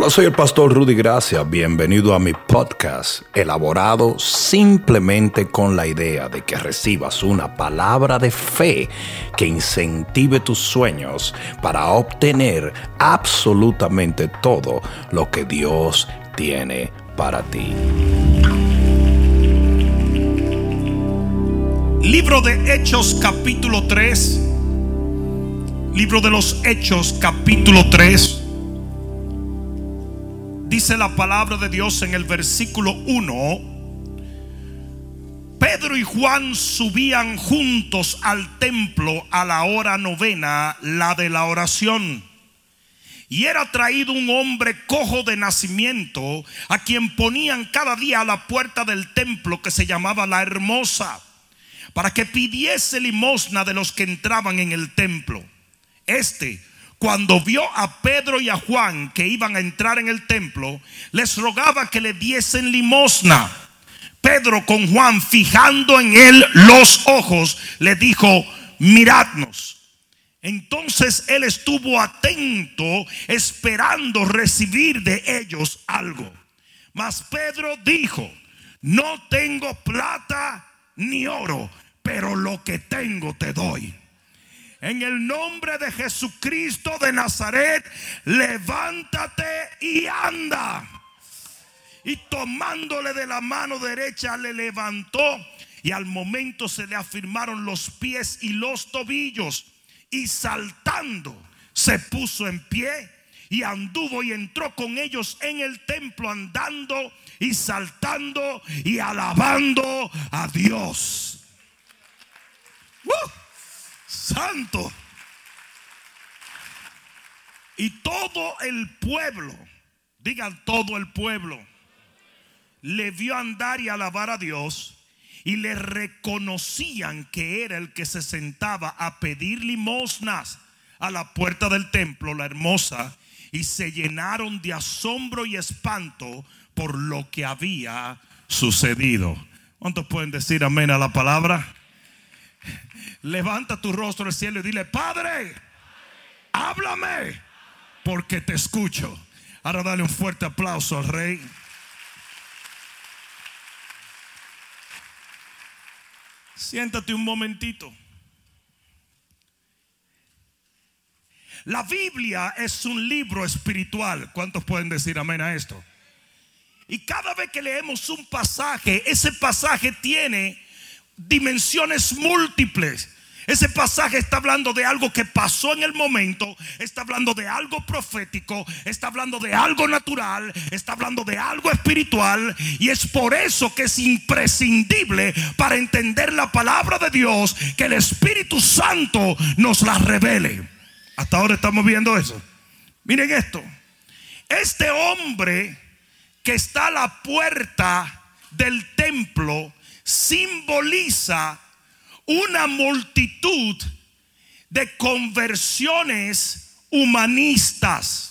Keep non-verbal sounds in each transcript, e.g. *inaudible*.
Hola, soy el pastor Rudy Gracia. Bienvenido a mi podcast, elaborado simplemente con la idea de que recibas una palabra de fe que incentive tus sueños para obtener absolutamente todo lo que Dios tiene para ti. Libro de Hechos capítulo 3. Libro de los Hechos capítulo 3. Dice la palabra de Dios en el versículo 1. Pedro y Juan subían juntos al templo a la hora novena, la de la oración. Y era traído un hombre cojo de nacimiento, a quien ponían cada día a la puerta del templo que se llamaba la hermosa, para que pidiese limosna de los que entraban en el templo. Este, cuando vio a Pedro y a Juan que iban a entrar en el templo, les rogaba que le diesen limosna. Pedro con Juan, fijando en él los ojos, le dijo, miradnos. Entonces él estuvo atento, esperando recibir de ellos algo. Mas Pedro dijo, no tengo plata ni oro, pero lo que tengo te doy. En el nombre de Jesucristo de Nazaret, levántate y anda. Y tomándole de la mano derecha le levantó y al momento se le afirmaron los pies y los tobillos y saltando se puso en pie y anduvo y entró con ellos en el templo andando y saltando y alabando a Dios. Santo. Y todo el pueblo, digan todo el pueblo, le vio andar y alabar a Dios y le reconocían que era el que se sentaba a pedir limosnas a la puerta del templo, la hermosa, y se llenaron de asombro y espanto por lo que había sucedido. ¿Cuántos pueden decir amén a la palabra? Levanta tu rostro al cielo y dile, Padre, háblame, porque te escucho. Ahora dale un fuerte aplauso al rey. Siéntate un momentito. La Biblia es un libro espiritual. ¿Cuántos pueden decir amén a esto? Y cada vez que leemos un pasaje, ese pasaje tiene dimensiones múltiples. Ese pasaje está hablando de algo que pasó en el momento, está hablando de algo profético, está hablando de algo natural, está hablando de algo espiritual y es por eso que es imprescindible para entender la palabra de Dios que el Espíritu Santo nos la revele. Hasta ahora estamos viendo eso. Miren esto. Este hombre que está a la puerta del templo simboliza una multitud de conversiones humanistas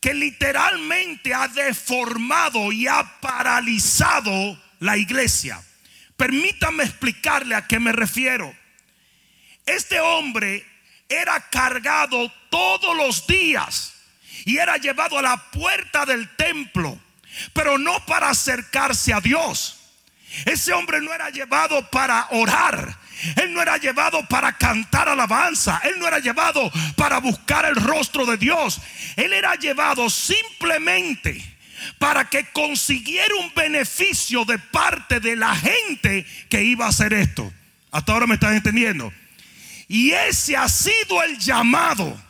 que literalmente ha deformado y ha paralizado la iglesia. Permítame explicarle a qué me refiero. Este hombre era cargado todos los días y era llevado a la puerta del templo, pero no para acercarse a Dios ese hombre no era llevado para orar. Él no era llevado para cantar alabanza. Él no era llevado para buscar el rostro de Dios. Él era llevado simplemente para que consiguiera un beneficio de parte de la gente que iba a hacer esto. Hasta ahora me están entendiendo. Y ese ha sido el llamado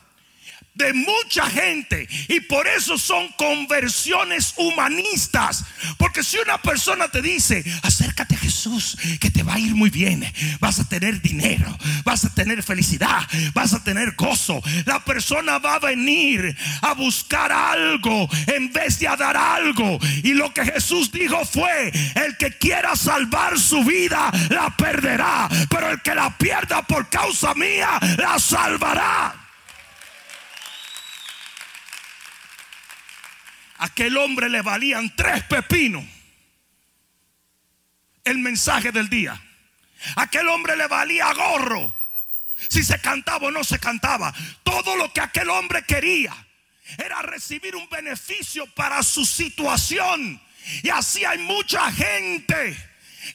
de mucha gente y por eso son conversiones humanistas. Porque si una persona te dice, acércate a Jesús, que te va a ir muy bien, vas a tener dinero, vas a tener felicidad, vas a tener gozo, la persona va a venir a buscar algo en vez de a dar algo. Y lo que Jesús dijo fue, el que quiera salvar su vida, la perderá, pero el que la pierda por causa mía, la salvará. Aquel hombre le valían tres pepinos el mensaje del día. Aquel hombre le valía gorro si se cantaba o no se cantaba. Todo lo que aquel hombre quería era recibir un beneficio para su situación. Y así hay mucha gente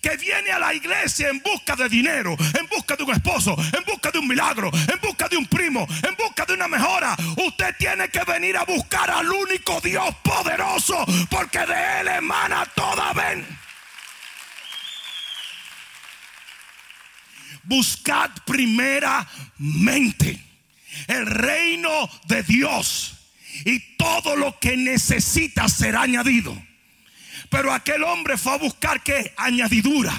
que viene a la iglesia en busca de dinero, en busca de un esposo, en busca de un milagro, en busca de un primo, en busca de una mejora. Usted tiene que venir a buscar al único Dios poderoso, porque de Él emana toda ven. Buscad primeramente el reino de Dios y todo lo que necesita será añadido. Pero aquel hombre fue a buscar qué? Añadidura.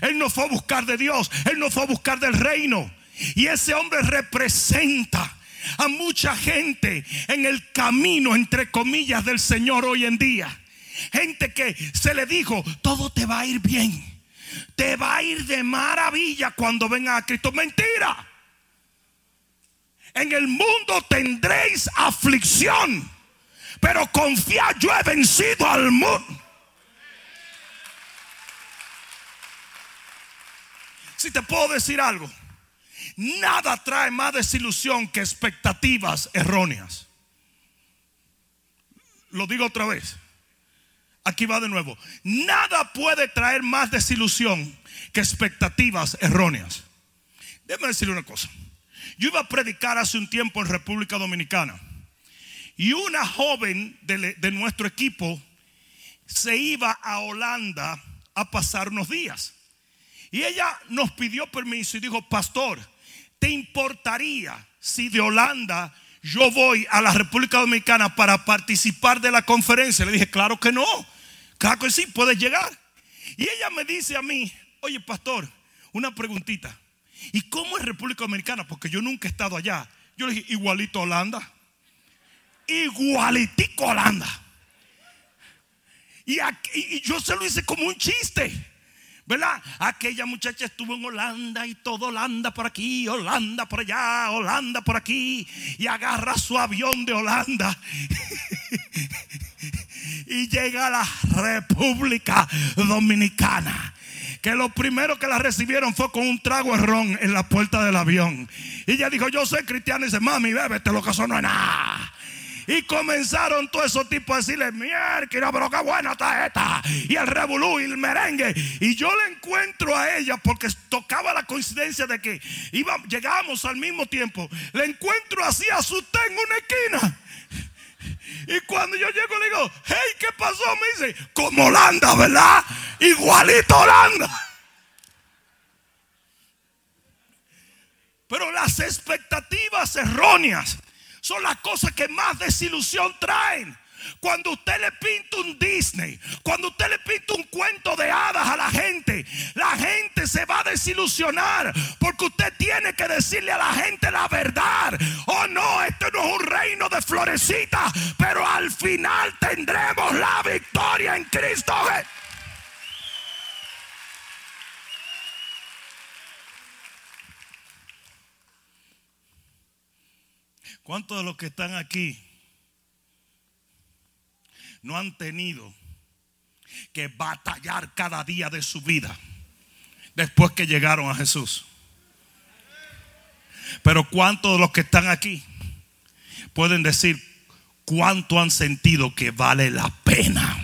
Él no fue a buscar de Dios, él no fue a buscar del reino. Y ese hombre representa a mucha gente en el camino, entre comillas, del Señor hoy en día. Gente que se le dijo, todo te va a ir bien. Te va a ir de maravilla cuando venga a Cristo. Mentira. En el mundo tendréis aflicción pero confía, yo he vencido al mundo. Si te puedo decir algo, nada trae más desilusión que expectativas erróneas. Lo digo otra vez. Aquí va de nuevo. Nada puede traer más desilusión que expectativas erróneas. Déjame decirle una cosa. Yo iba a predicar hace un tiempo en República Dominicana. Y una joven de, nuestro equipo se iba a Holanda a pasar unos días. Y ella nos pidió permiso y dijo, pastor, ¿te importaría si de Holanda yo voy a la República Dominicana para participar de la conferencia? Le dije, claro que no. Claro que sí, puedes llegar. Y ella me dice a mí, oye, pastor, una preguntita. ¿Y cómo es República Dominicana? Porque yo nunca he estado allá. Yo le dije, igualito a Holanda igualitico Holanda. Y, y yo se lo hice como un chiste. ¿Verdad? Aquella muchacha estuvo en Holanda y todo Holanda por aquí, Holanda por allá, Holanda por aquí. Y agarra su avión de Holanda. *laughs* y llega a la República Dominicana. Que lo primero que la recibieron fue con un trago de ron en la puerta del avión. Y ella dijo, yo soy cristiana. Y dice, mami, bébete, lo que eso no es nada. Y comenzaron todos esos tipos a decirle, mierda, pero qué buena está esta. Y el revolú y el merengue. Y yo le encuentro a ella porque tocaba la coincidencia de que iba, llegábamos al mismo tiempo. Le encuentro así asusté en una esquina. Y cuando yo llego le digo, hey, ¿qué pasó? Me dice, como Holanda, ¿verdad? Igualito Holanda. Pero las expectativas erróneas son las cosas que más desilusión traen. Cuando usted le pinta un Disney, cuando usted le pinta un cuento de hadas a la gente, la gente se va a desilusionar porque usted tiene que decirle a la gente la verdad. Oh no, este no es un reino de florecitas, pero al final tendremos la victoria en Cristo. ¿Cuántos de los que están aquí no han tenido que batallar cada día de su vida después que llegaron a Jesús? Pero ¿cuántos de los que están aquí pueden decir cuánto han sentido que vale la pena?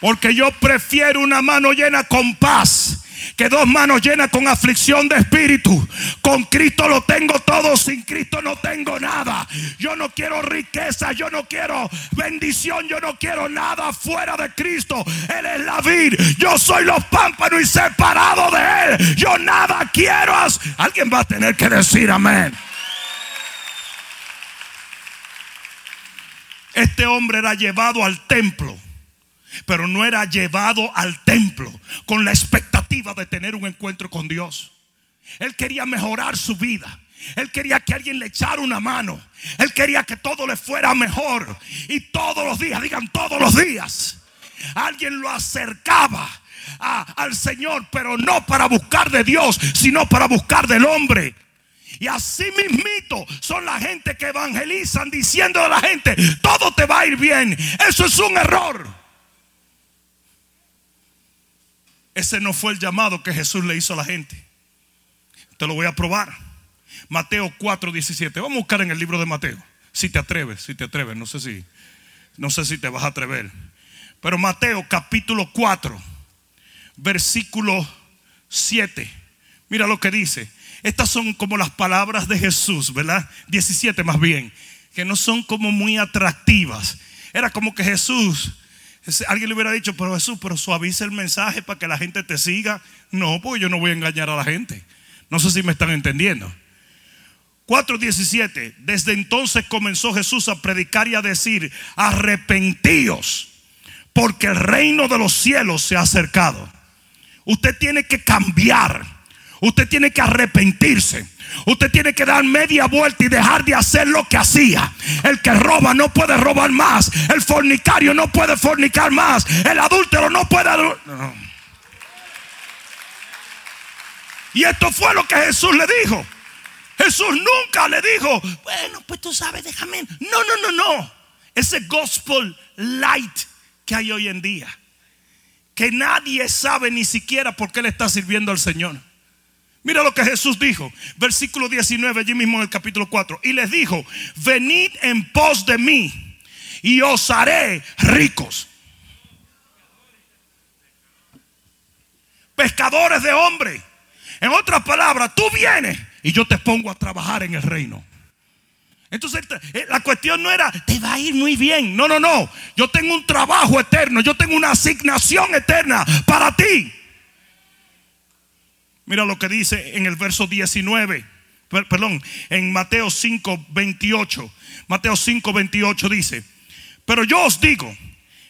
Porque yo prefiero una mano llena con paz que dos manos llenas con aflicción de espíritu. Con Cristo lo tengo todo, sin Cristo no tengo nada. Yo no quiero riqueza, yo no quiero bendición, yo no quiero nada fuera de Cristo. Él es la vid, yo soy los pámpanos y separado de Él. Yo nada quiero. Alguien va a tener que decir amén. Este hombre era llevado al templo pero no era llevado al templo con la expectativa de tener un encuentro con Dios. Él quería mejorar su vida. Él quería que alguien le echara una mano. Él quería que todo le fuera mejor. Y todos los días, digan todos los días, alguien lo acercaba al Señor, pero no para buscar de Dios, sino para buscar del hombre. Y así mismito son la gente que evangelizan diciendo a la gente, todo te va a ir bien. Eso es un error. Ese no fue el llamado que Jesús le hizo a la gente. Te lo voy a probar. Mateo 4, 17. Vamos a buscar en el libro de Mateo. Si te atreves, si te atreves. No sé si, no sé si te vas a atrever. Pero Mateo capítulo 4, versículo 7. Mira lo que dice. Estas son como las palabras de Jesús, ¿verdad? 17 más bien. Que no son como muy atractivas. Era como que Jesús, alguien le hubiera dicho, pero Jesús, pero suaviza el mensaje para que la gente te siga. No, porque yo no voy a engañar a la gente. No sé si me están entendiendo. 4.17. Desde entonces comenzó Jesús a predicar y a decir, arrepentíos, porque el reino de los cielos se ha acercado. Usted tiene que cambiar. Usted tiene que arrepentirse. Usted tiene que dar media vuelta y dejar de hacer lo que hacía. El que roba no puede robar más. El fornicario no puede fornicar más. El adúltero no puede... Y esto fue lo que Jesús le dijo. Jesús nunca le dijo, bueno, pues tú sabes, déjame. No, no, no, no. Ese gospel light que hay hoy en día. Que nadie sabe ni siquiera por qué le está sirviendo al Señor. Mira lo que Jesús dijo, versículo 19, allí mismo en el capítulo 4. Y les dijo, venid en pos de mí y os haré ricos. Pescadores de hombres. En otras palabras, tú vienes y yo te pongo a trabajar en el reino. Entonces eh, la cuestión no era, te va a ir muy bien. No, no, no. Yo tengo un trabajo eterno. Yo tengo una asignación eterna para ti. Mira lo que dice en el verso 19. Perdón, en Mateo 5, 28. Mateo 5, 28 dice, pero yo os digo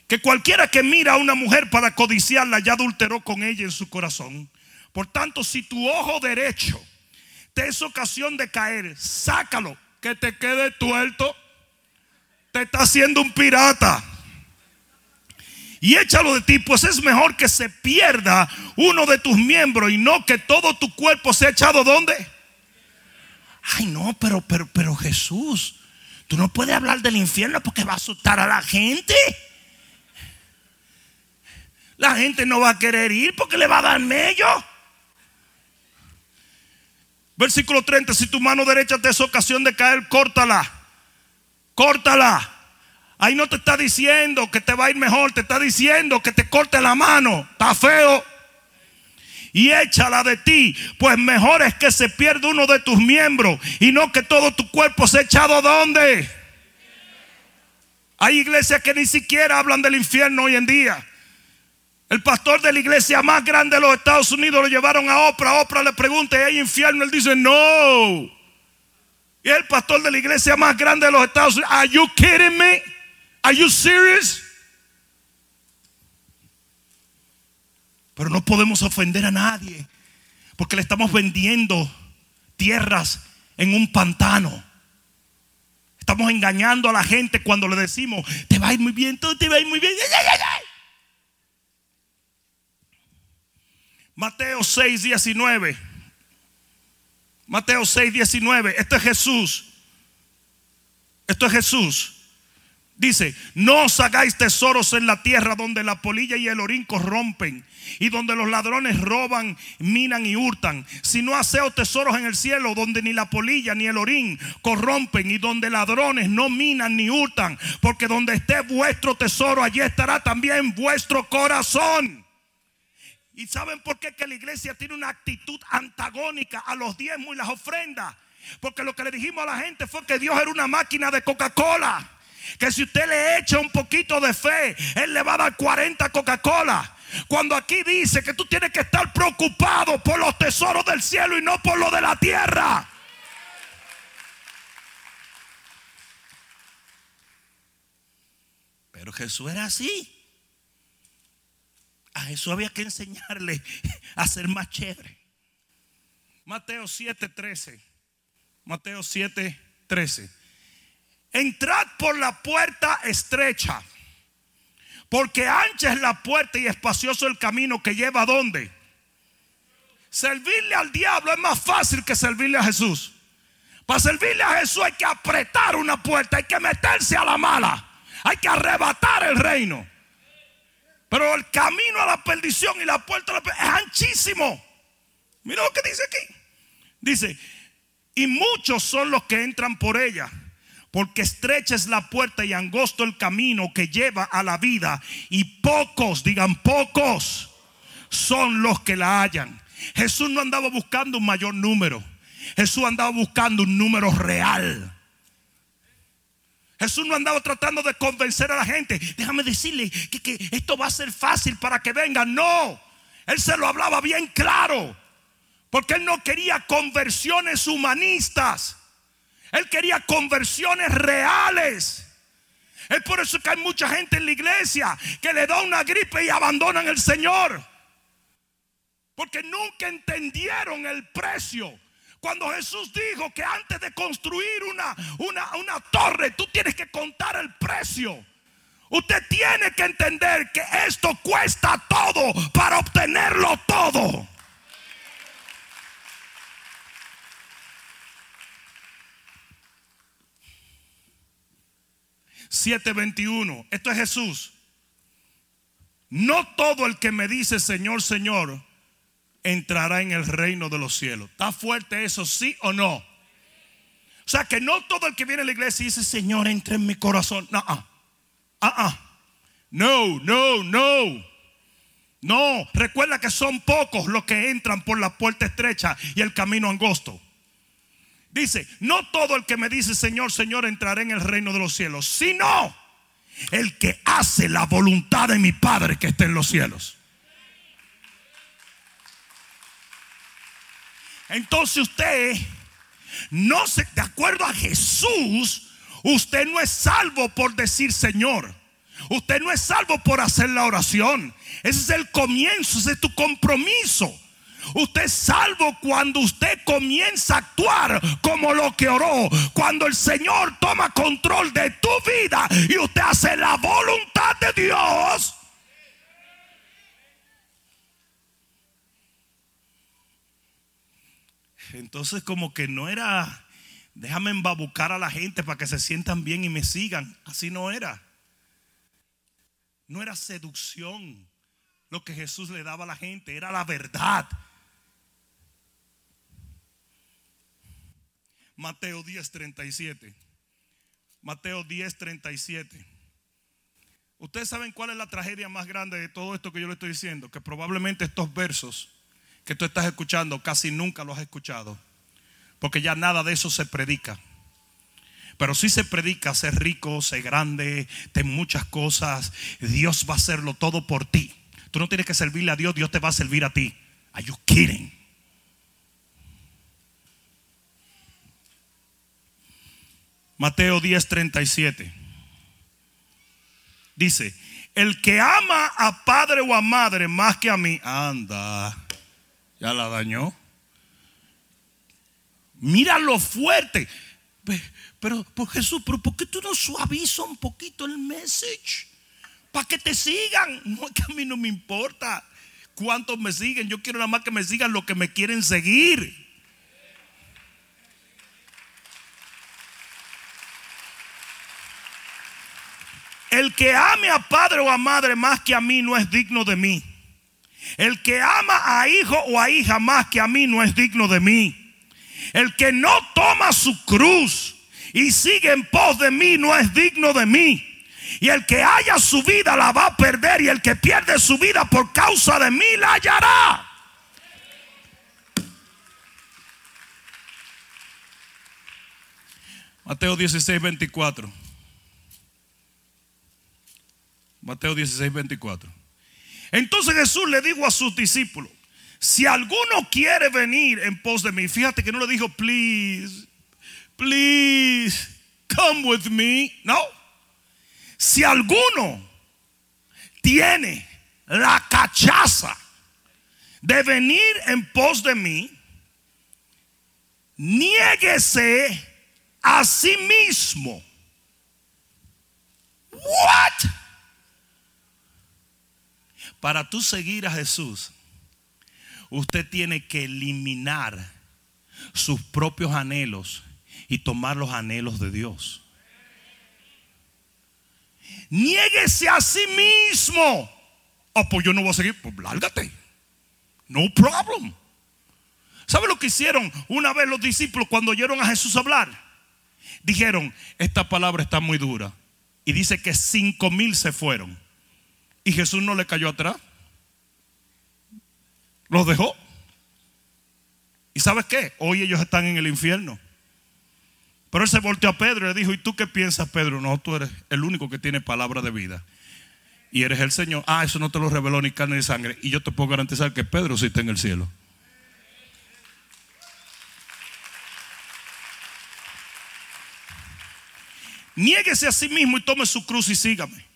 que cualquiera que mira a una mujer para codiciarla ya adulteró con ella en su corazón. Por tanto, si tu ojo derecho te es ocasión de caer, sácalo, que te quede tuerto. Te está haciendo un pirata y échalo de ti, pues es mejor que se pierda uno de tus miembros y no que todo tu cuerpo sea echado donde. Ay, no, pero, pero, pero Jesús, tú no puedes hablar del infierno porque va a asustar a la gente. La gente no va a querer ir porque le va a dar mello. Versículo 30, si tu mano derecha te es ocasión de caer, córtala. Córtala. Ahí no te está diciendo que te va a ir mejor, te está diciendo que te corte la mano. Está feo. Y échala de ti, pues mejor es que se pierda uno de tus miembros y no que todo tu cuerpo se echado donde. Hay iglesias que ni siquiera hablan del infierno hoy en día. El pastor de la iglesia más grande de los Estados Unidos lo llevaron a Oprah. Oprah le pregunta, ¿hay infierno? Él dice, no. Y el pastor de la iglesia más grande de los Estados Unidos, ¿Are you kidding me? Are you serious? Pero no podemos ofender a nadie porque le estamos vendiendo tierras en un pantano. Estamos engañando a la gente cuando le decimos, te va a ir muy bien, todo te va a ir muy bien. Mateo 6, 19. Mateo 6, 19. Esto es Jesús. Esto es Jesús. Dice, no os hagáis tesoros en la tierra donde la polilla y el orín corrompen y donde los ladrones roban, minan y hurtan, sino haceos tesoros en el cielo donde ni la polilla ni el orín corrompen y donde ladrones no minan ni hurtan, porque donde esté vuestro tesoro, allí estará también vuestro corazón. ¿Y saben por qué que la iglesia tiene una actitud antagónica a los diezmos y las ofrendas? Porque lo que le dijimos a la gente fue que Dios era una máquina de Coca-Cola que si usted le echa un poquito de fe, Él le va a dar 40 Coca-Cola. Cuando aquí dice que tú tienes que estar preocupado por los tesoros del cielo y no por lo de la tierra. Pero Jesús era así. A Jesús había que enseñarle *laughs* a ser más chévere. Mateo 7:13. Mateo 7:13. Entrad por la puerta estrecha, porque ancha es la puerta y espacioso el camino que lleva a dónde. Servirle al diablo es más fácil que servirle a Jesús. Para servirle a Jesús hay que apretar una puerta, hay que meterse a la mala, hay que arrebatar el reino. Pero el camino a la perdición y la puerta es anchísimo. Mira lo que dice aquí. Dice, y muchos son los que entran por ella, porque estrecha es la puerta y angosto el camino que lleva a la vida, y pocos, digan pocos, son los que la hallan. Jesús no andaba buscando un mayor número, Jesús andaba buscando un número real. Jesús no andaba tratando de convencer a la gente. Déjame decirle que, que, esto va a ser fácil para que vengan. No, Él se lo hablaba bien claro. Porque Él no quería conversiones humanistas. Él quería conversiones reales. Es por eso que hay mucha gente en la iglesia que le da una gripe y abandonan el Señor. Porque nunca entendieron el precio. Cuando Jesús dijo que antes de construir una, una, una torre, tú tienes que contar el precio. Usted tiene que entender que esto cuesta todo para obtenerlo todo. 7:21. Esto es Jesús. No todo el que me dice Señor, Señor, entrará en el reino de los cielos. ¿Está fuerte eso, sí o no? O sea que no todo el que viene a la iglesia dice, Señor, entra en mi corazón. Ah, ah, ah. No, no, no. No, recuerda que son pocos los que entran por la puerta estrecha y el camino angosto. Dice, no todo el que me dice Señor, Señor entrará en el reino de los cielos, sino el que hace la voluntad de mi Padre que está en los cielos. Entonces usted no se, de acuerdo a Jesús, usted no es salvo por decir Señor. Usted no es salvo por hacer la oración. Ese es el comienzo, ese es tu compromiso. Usted es salvo cuando usted comienza a actuar como lo que oró. Cuando el Señor toma control de tu vida y usted hace la voluntad de Dios. Entonces como que no era, déjame embabucar a la gente para que se sientan bien y me sigan. Así no era. No era seducción lo que Jesús le daba a la gente, era la verdad. Mateo 10:37. Mateo 10:37. Ustedes saben cuál es la tragedia más grande de todo esto que yo le estoy diciendo, que probablemente estos versos que tú estás escuchando casi nunca los has escuchado, porque ya nada de eso se predica. Pero si se predica ser rico, ser grande, ten muchas cosas. Dios va a hacerlo todo por ti. Tú no tienes que servirle a Dios, Dios te va a servir a ti. Are you kidding? Mateo 10:37. Dice, el que ama a padre o a madre más que a mí, anda, ya la dañó. Mira lo fuerte. Pero, por Jesús, pero ¿por qué tú no suavizas un poquito el message? Para que te sigan. *laughs* No que a mí no me importa cuántos me siguen. Yo quiero nada más que me sigan los que me quieren seguir. El que ame a padre o a madre más que a mí no es digno de mí. El que ama a hijo o a hija más que a mí no es digno de mí. El que no toma su cruz y sigue en pos de mí no es digno de mí. Y el que haya su vida la va a perder y el que pierde su vida por causa de mí la hallará. Mateo 16, 24. Mateo 16, 24. Entonces Jesús le dijo a sus discípulos, si alguno quiere venir en pos de mí, fíjate que no le dijo, please, please, come with me. No. Si alguno tiene la cachaza de venir en pos de mí, niéguese a sí mismo. What? Para tú seguir a Jesús, usted tiene que eliminar sus propios anhelos y tomar los anhelos de Dios. Niéguese a sí mismo. Oh, pues yo no voy a seguir. Pues lárgate. No problem. ¿Sabe lo que hicieron una vez los discípulos cuando oyeron a Jesús hablar? Dijeron, esta palabra está muy dura. Y dice que cinco mil se fueron. Y Jesús no le cayó atrás. Los dejó. ¿Y sabes qué? Hoy ellos están en el infierno. Pero él se volteó a Pedro y le dijo, ¿y tú qué piensas, Pedro? No, tú eres el único que tiene palabra de vida. Y eres el Señor. Ah, eso no te lo reveló ni carne ni sangre. Y yo te puedo garantizar que Pedro sí está en el cielo. Niéguese a sí mismo y tome su cruz y sígame.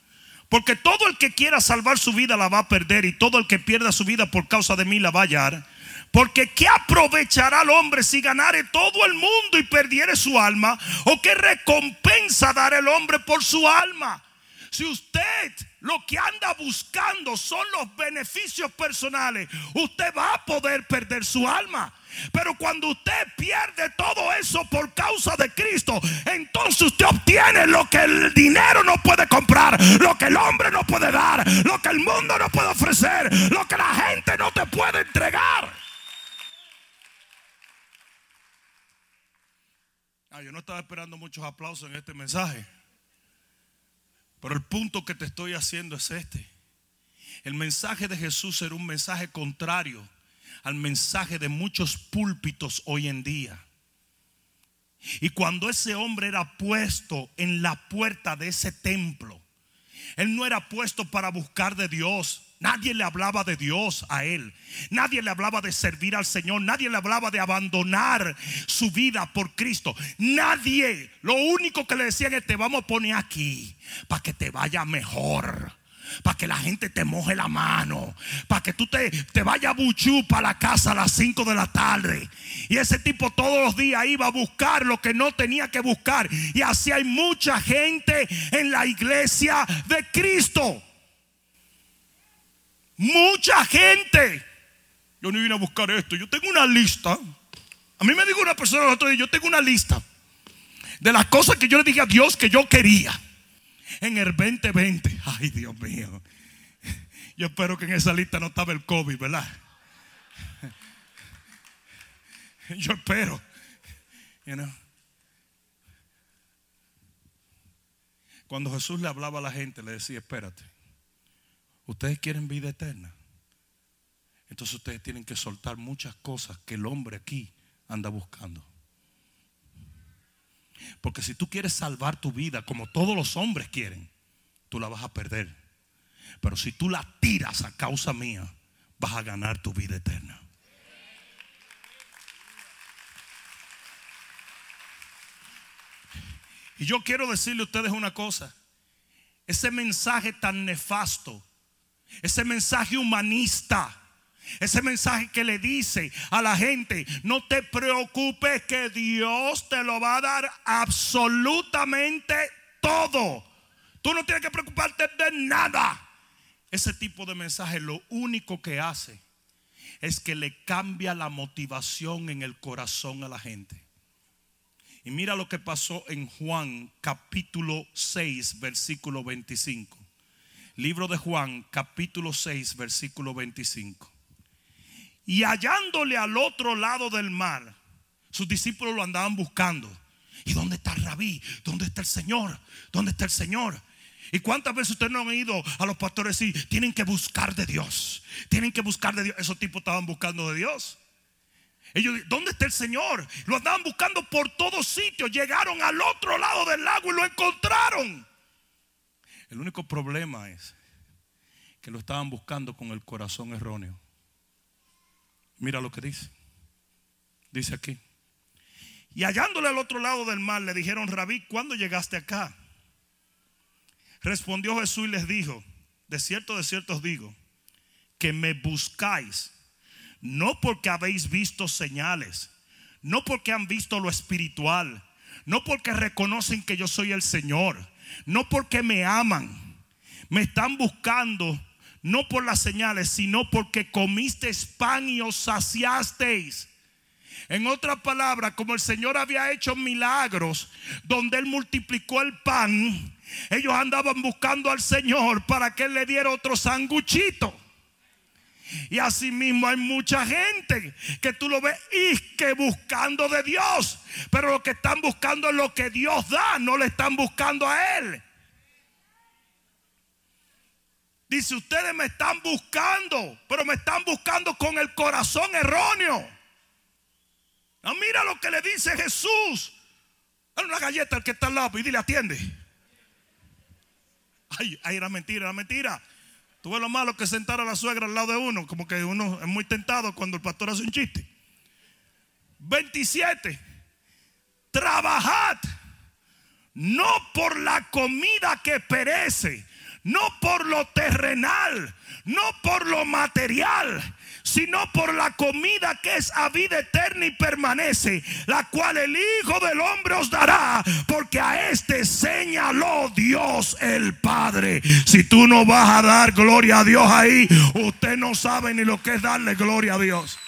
Porque todo el que quiera salvar su vida la va a perder y todo el que pierda su vida por causa de mí la va a hallar. Porque ¿qué aprovechará el hombre si ganare todo el mundo y perdiere su alma? ¿O qué recompensa dará el hombre por su alma? Si usted lo que anda buscando son los beneficios personales, usted va a poder perder su alma. Pero cuando usted pierde todo eso por causa de Cristo, entonces usted obtiene lo que el dinero no puede comprar, lo que el hombre no puede dar, lo que el mundo no puede ofrecer, lo que la gente no te puede entregar. Ah, yo no estaba esperando muchos aplausos en este mensaje. Pero el punto que te estoy haciendo es este. El mensaje de Jesús era un mensaje contrario al mensaje de muchos púlpitos hoy en día. Y cuando ese hombre era puesto en la puerta de ese templo, él no era puesto para buscar de Dios. Nadie le hablaba de Dios a él. Nadie le hablaba de servir al Señor. Nadie le hablaba de abandonar su vida por Cristo. Nadie. Lo único que le decían es te vamos a poner aquí para que te vaya mejor para que la gente te moje la mano, para que tú te, te vayas buchú para la casa a las 5 de la tarde. Y ese tipo todos los días iba a buscar lo que no tenía que buscar. Y así hay mucha gente en la iglesia de Cristo. Mucha gente. Yo no vine a buscar esto. Yo tengo una lista. A mí me dijo una persona el otro día, yo tengo una lista de las cosas que yo le dije a Dios que yo quería en el 2020. Ay, Dios mío. Yo espero que en esa lista no estaba el COVID, ¿verdad? Yo espero. Cuando Jesús le hablaba a la gente, le decía, espérate, ustedes quieren vida eterna. Entonces ustedes tienen que soltar muchas cosas que el hombre aquí anda buscando. Porque si tú quieres salvar tu vida como todos los hombres quieren, tú la vas a perder. Pero si tú la tiras a causa mía, vas a ganar tu vida eterna. Y yo quiero decirle a ustedes una cosa. Ese mensaje tan nefasto, ese mensaje humanista, ese mensaje que le dice a la gente, no te preocupes que Dios te lo va a dar absolutamente todo. Tú no tienes que preocuparte de nada. Ese tipo de mensaje lo único que hace es que le cambia la motivación en el corazón a la gente. Y mira lo que pasó en Juan capítulo 6, versículo 25. Libro de Juan capítulo 6, versículo 25. Y hallándole al otro lado del mar, sus discípulos lo andaban buscando. ¿Y dónde está el rabí? ¿Dónde está el Señor? ¿Dónde está el Señor? ¿Y cuántas veces ustedes no han ido a los pastores y tienen que buscar de Dios? Tienen que buscar de Dios. Esos tipos estaban buscando de Dios. Ellos, ¿dónde está el Señor? Lo andaban buscando por todos sitios. Llegaron al otro lado del lago y lo encontraron. El único problema es que lo estaban buscando con el corazón erróneo. Mira lo que dice. Dice aquí. Y hallándole al otro lado del mar, le dijeron, Rabí, ¿cuándo llegaste acá? Respondió Jesús y les dijo, de cierto, de cierto os digo, que me buscáis, no porque habéis visto señales, no porque han visto lo espiritual, no porque reconocen que yo soy el Señor, no porque me aman, me están buscando no por las señales, sino porque comisteis pan y os saciasteis. En otra palabra, como el Señor había hecho milagros donde Él multiplicó el pan, ellos andaban buscando al Señor para que Él le diera otro sanguchito. Y asimismo hay mucha gente que tú lo ves y que buscando de Dios. Pero lo que están buscando es lo que Dios da, no le están buscando a Él. Dice, ustedes me están buscando, pero me están buscando con el corazón erróneo. No, mira lo que le dice Jesús. Dale una galleta al que está al lado y dile, atiende. Ay, ay, era mentira, era mentira. Tú ves lo malo que sentar a la suegra al lado de uno, como que uno es muy tentado cuando el pastor hace un chiste. 27. Trabajad no por la comida que perece, no por lo terrenal, no por lo material, sino por la comida que es a vida eterna y permanece, la cual el Hijo del Hombre os dará, porque a este señaló Dios el Padre. Si tú no vas a dar gloria a Dios ahí, usted no sabe ni lo que es darle gloria a Dios.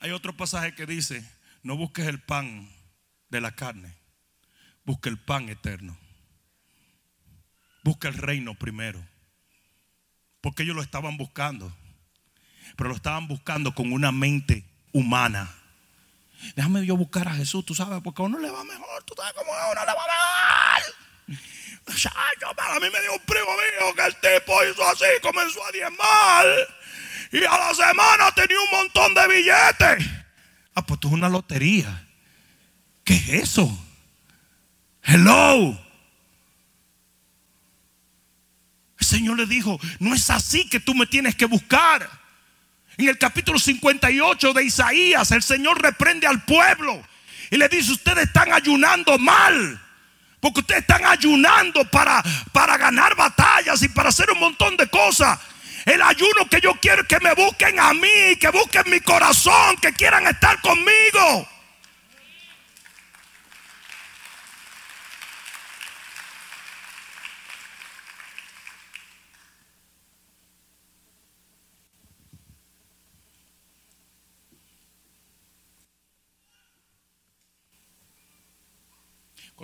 Hay otro pasaje que dice, no busques el pan de la carne, busca el pan eterno. Busca el reino primero. Porque ellos lo estaban buscando. Pero lo estaban buscando con una mente humana. Déjame yo buscar a Jesús, tú sabes, porque a uno le va mejor. Tú sabes cómo a uno le va mejor. a mí me dio un primo mío que el tipo hizo así, comenzó a diezmar. Y a la semana tenía un montón de billetes. Ah, pues esto es una lotería. ¿Qué es eso? Hello. El Señor le dijo, no es así que tú me tienes que buscar. En el capítulo 58 de Isaías, el Señor reprende al pueblo y le dice, ustedes están ayunando mal. Porque ustedes están ayunando para, para ganar batallas y para hacer un montón de cosas. El ayuno que yo quiero es que me busquen a mí, que busquen mi corazón, que quieran estar conmigo.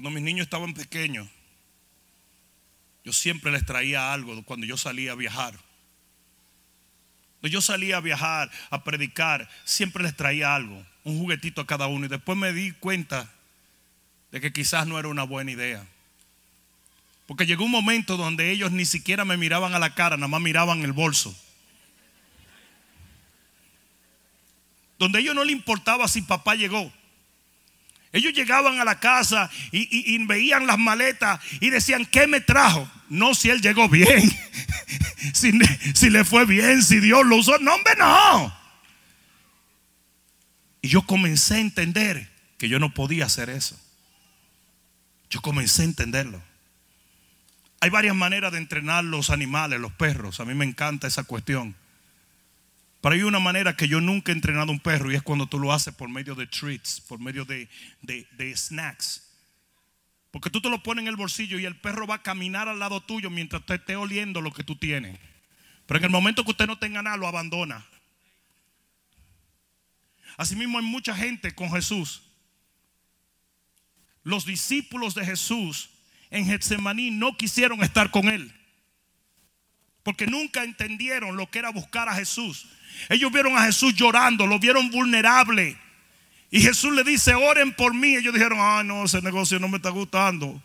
Cuando mis niños estaban pequeños, yo siempre les traía algo cuando yo salía a viajar. Cuando yo salía a viajar, a predicar, siempre les traía algo, un juguetito a cada uno. Y después me di cuenta de que quizás no era una buena idea. Porque llegó un momento donde ellos ni siquiera me miraban a la cara, nada más miraban el bolso. Donde a ellos no le importaba si papá llegó. Ellos llegaban a la casa y, veían las maletas y decían, ¿qué me trajo? No si él llegó bien, *laughs* si, le fue bien, si Dios lo usó. No, hombre, no. Y yo comencé a entender que yo no podía hacer eso. Yo comencé a entenderlo. Hay varias maneras de entrenar los animales, los perros. A mí me encanta esa cuestión. Pero hay una manera que yo nunca he entrenado a un perro y es cuando tú lo haces por medio de treats, por medio de, snacks. Porque tú te lo pones en el bolsillo y el perro va a caminar al lado tuyo mientras usted esté oliendo lo que tú tienes. Pero en el momento que usted no tenga nada, lo abandona. Asimismo hay mucha gente con Jesús. Los discípulos de Jesús en Getsemaní no quisieron estar con él. Porque nunca entendieron lo que era buscar a Jesús. Ellos vieron a Jesús llorando, lo vieron vulnerable. Y Jesús le dice, oren por mí. Ellos dijeron, ah, no, ese negocio no me está gustando.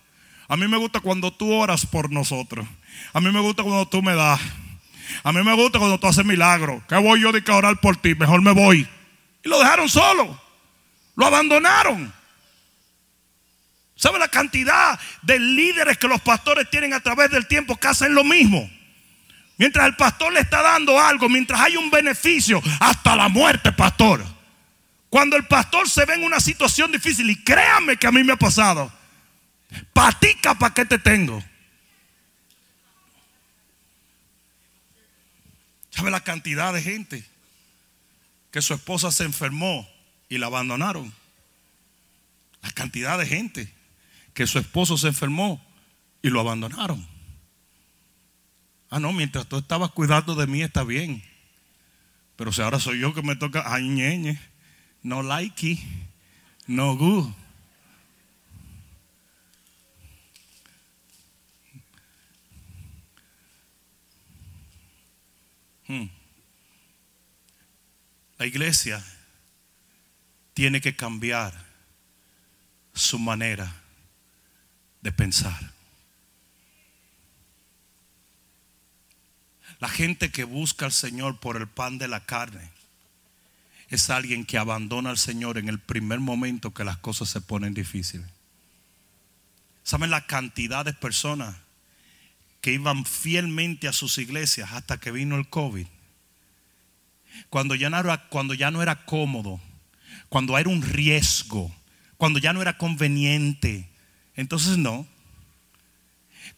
A mí me gusta cuando tú oras por nosotros. A mí me gusta cuando tú me das. A mí me gusta cuando tú haces milagros. ¿Qué voy yo de orar por ti? Mejor me voy. Y lo dejaron solo. Lo abandonaron. ¿Sabe la cantidad de líderes que los pastores tienen a través del tiempo que hacen lo mismo? Mientras el pastor le está dando algo, mientras hay un beneficio, hasta la muerte, pastor. Cuando el pastor se ve en una situación difícil, y créanme que a mí me ha pasado, patica para qué te tengo. ¿Sabe la cantidad de gente que su esposa se enfermó y la abandonaron? La cantidad de gente que su esposo se enfermó y lo abandonaron. Ah, no, mientras tú estabas cuidando de mí está bien. Pero si ahora soy yo que me toca, ay, ñeñe, no like, no good. Hmm. La iglesia tiene que cambiar su manera de pensar. La gente que busca al Señor por el pan de la carne es alguien que abandona al Señor en el primer momento que las cosas se ponen difíciles. ¿Saben la cantidad de personas que iban fielmente a sus iglesias hasta que vino el COVID? Cuando ya no era, cuando ya no era cómodo, cuando era un riesgo, cuando ya no era conveniente. Entonces no.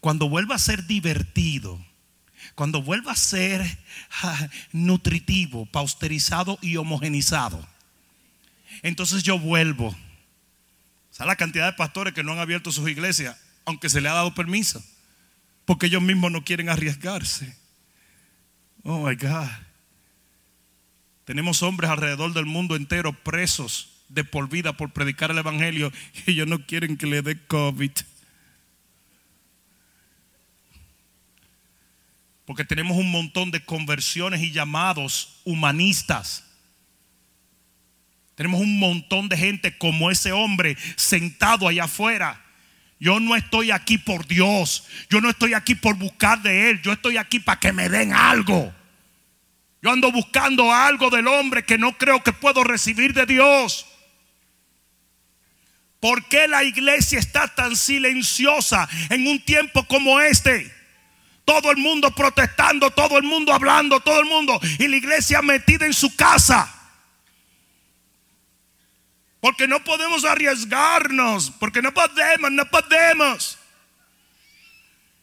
Cuando vuelva a ser divertido, cuando vuelva a ser nutritivo, pausterizado y homogenizado, entonces yo vuelvo. ¿Sabes la cantidad de pastores que no han abierto sus iglesias, aunque se le ha dado permiso? Porque ellos mismos no quieren arriesgarse. Oh my God. Tenemos hombres alrededor del mundo entero presos de por vida por predicar el Evangelio y ellos no quieren que le dé COVID. Porque tenemos un montón de conversiones y llamados humanistas. Tenemos un montón de gente como ese hombre sentado allá afuera. Yo no estoy aquí por Dios. Yo no estoy aquí por buscar de Él. Yo estoy aquí para que me den algo. Yo ando buscando algo del hombre que no creo que puedo recibir de Dios. ¿Por qué la iglesia está tan silenciosa en un tiempo como este? Todo el mundo protestando, todo el mundo hablando, todo el mundo. Y la iglesia metida en su casa. Porque no podemos arriesgarnos. Porque no podemos, no podemos.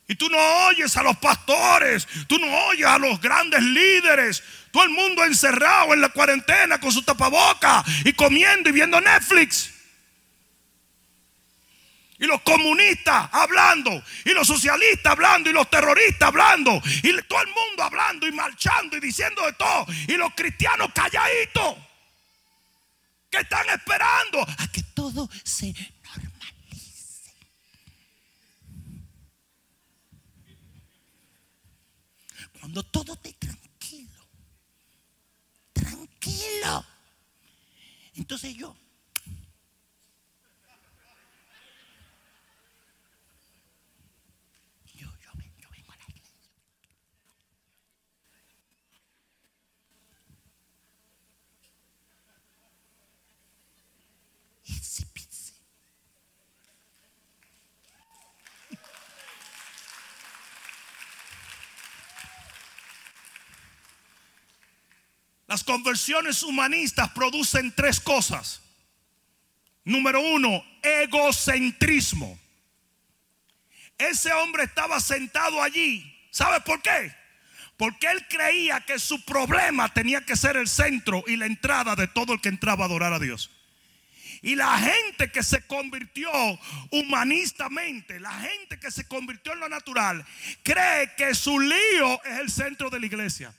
Y tú no oyes a los pastores. Tú no oyes a los grandes líderes. Todo el mundo encerrado en la cuarentena con su tapaboca y comiendo y viendo Netflix y los comunistas hablando, y los socialistas hablando, y los terroristas hablando, y todo el mundo hablando y marchando y diciendo de todo, y los cristianos calladitos, que están esperando a que todo se normalice. Cuando todo esté tranquilo, tranquilo, entonces yo Las conversiones humanistas producen tres cosas. Número uno, egocentrismo. Ese hombre estaba sentado allí. ¿Sabe por qué? Porque él creía que su problema tenía que ser el centro y la entrada de todo el que entraba a adorar a Dios. Y la gente que se convirtió humanistamente, la gente que se convirtió en lo natural, cree que su lío es el centro de la iglesia.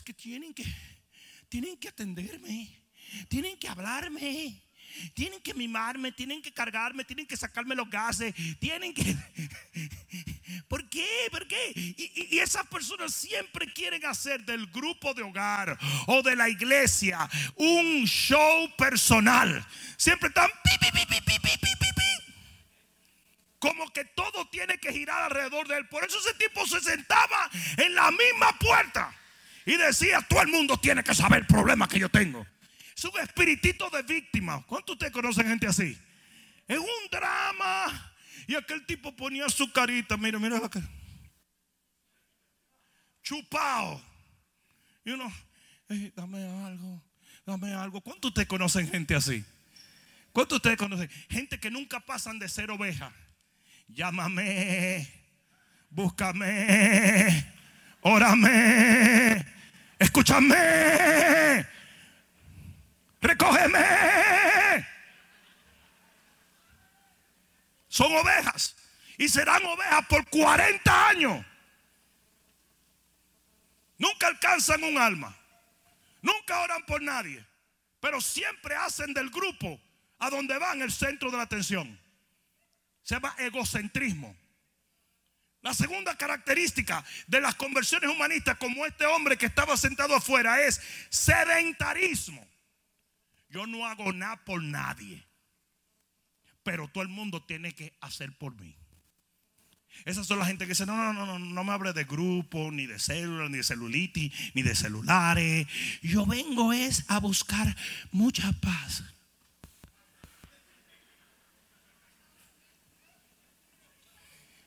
Que tienen que, tienen que atenderme, tienen que hablarme. Tienen que mimarme, tienen que cargarme, tienen que sacarme los gases, tienen que... *laughs* ¿Por qué? ¿Por qué? Y, esas personas siempre quieren hacer del grupo de hogar o de la iglesia un show personal. Siempre están... como que todo tiene que girar alrededor de él. Por eso ese tipo se sentaba en la misma puerta y decía, todo el mundo tiene que saber el problema que yo tengo. Es un espiritito de víctima. ¿Cuántos ustedes conocen gente así? Es un drama. Y aquel tipo ponía su carita, mira, mira la cara. Chupao. Y uno, dame algo, dame algo. ¿Cuántos ustedes conocen gente así? ¿Cuántos ustedes conocen? Gente que nunca pasan de ser oveja. Llámame, búscame, órame, escúchame, recógeme. Son ovejas y serán ovejas por 40 años. Nunca alcanzan un alma, nunca oran por nadie, pero siempre hacen del grupo a donde van el centro de la atención. Se llama egocentrismo. La segunda característica de las conversiones humanistas, como este hombre que estaba sentado afuera, es sedentarismo. Yo no hago nada por nadie, pero todo el mundo tiene que hacer por mí. Esas son la gente que dice, no, no, no, no, no me hable de grupo, ni de células, ni de celulitis, ni de celulares. Yo vengo es a buscar mucha paz.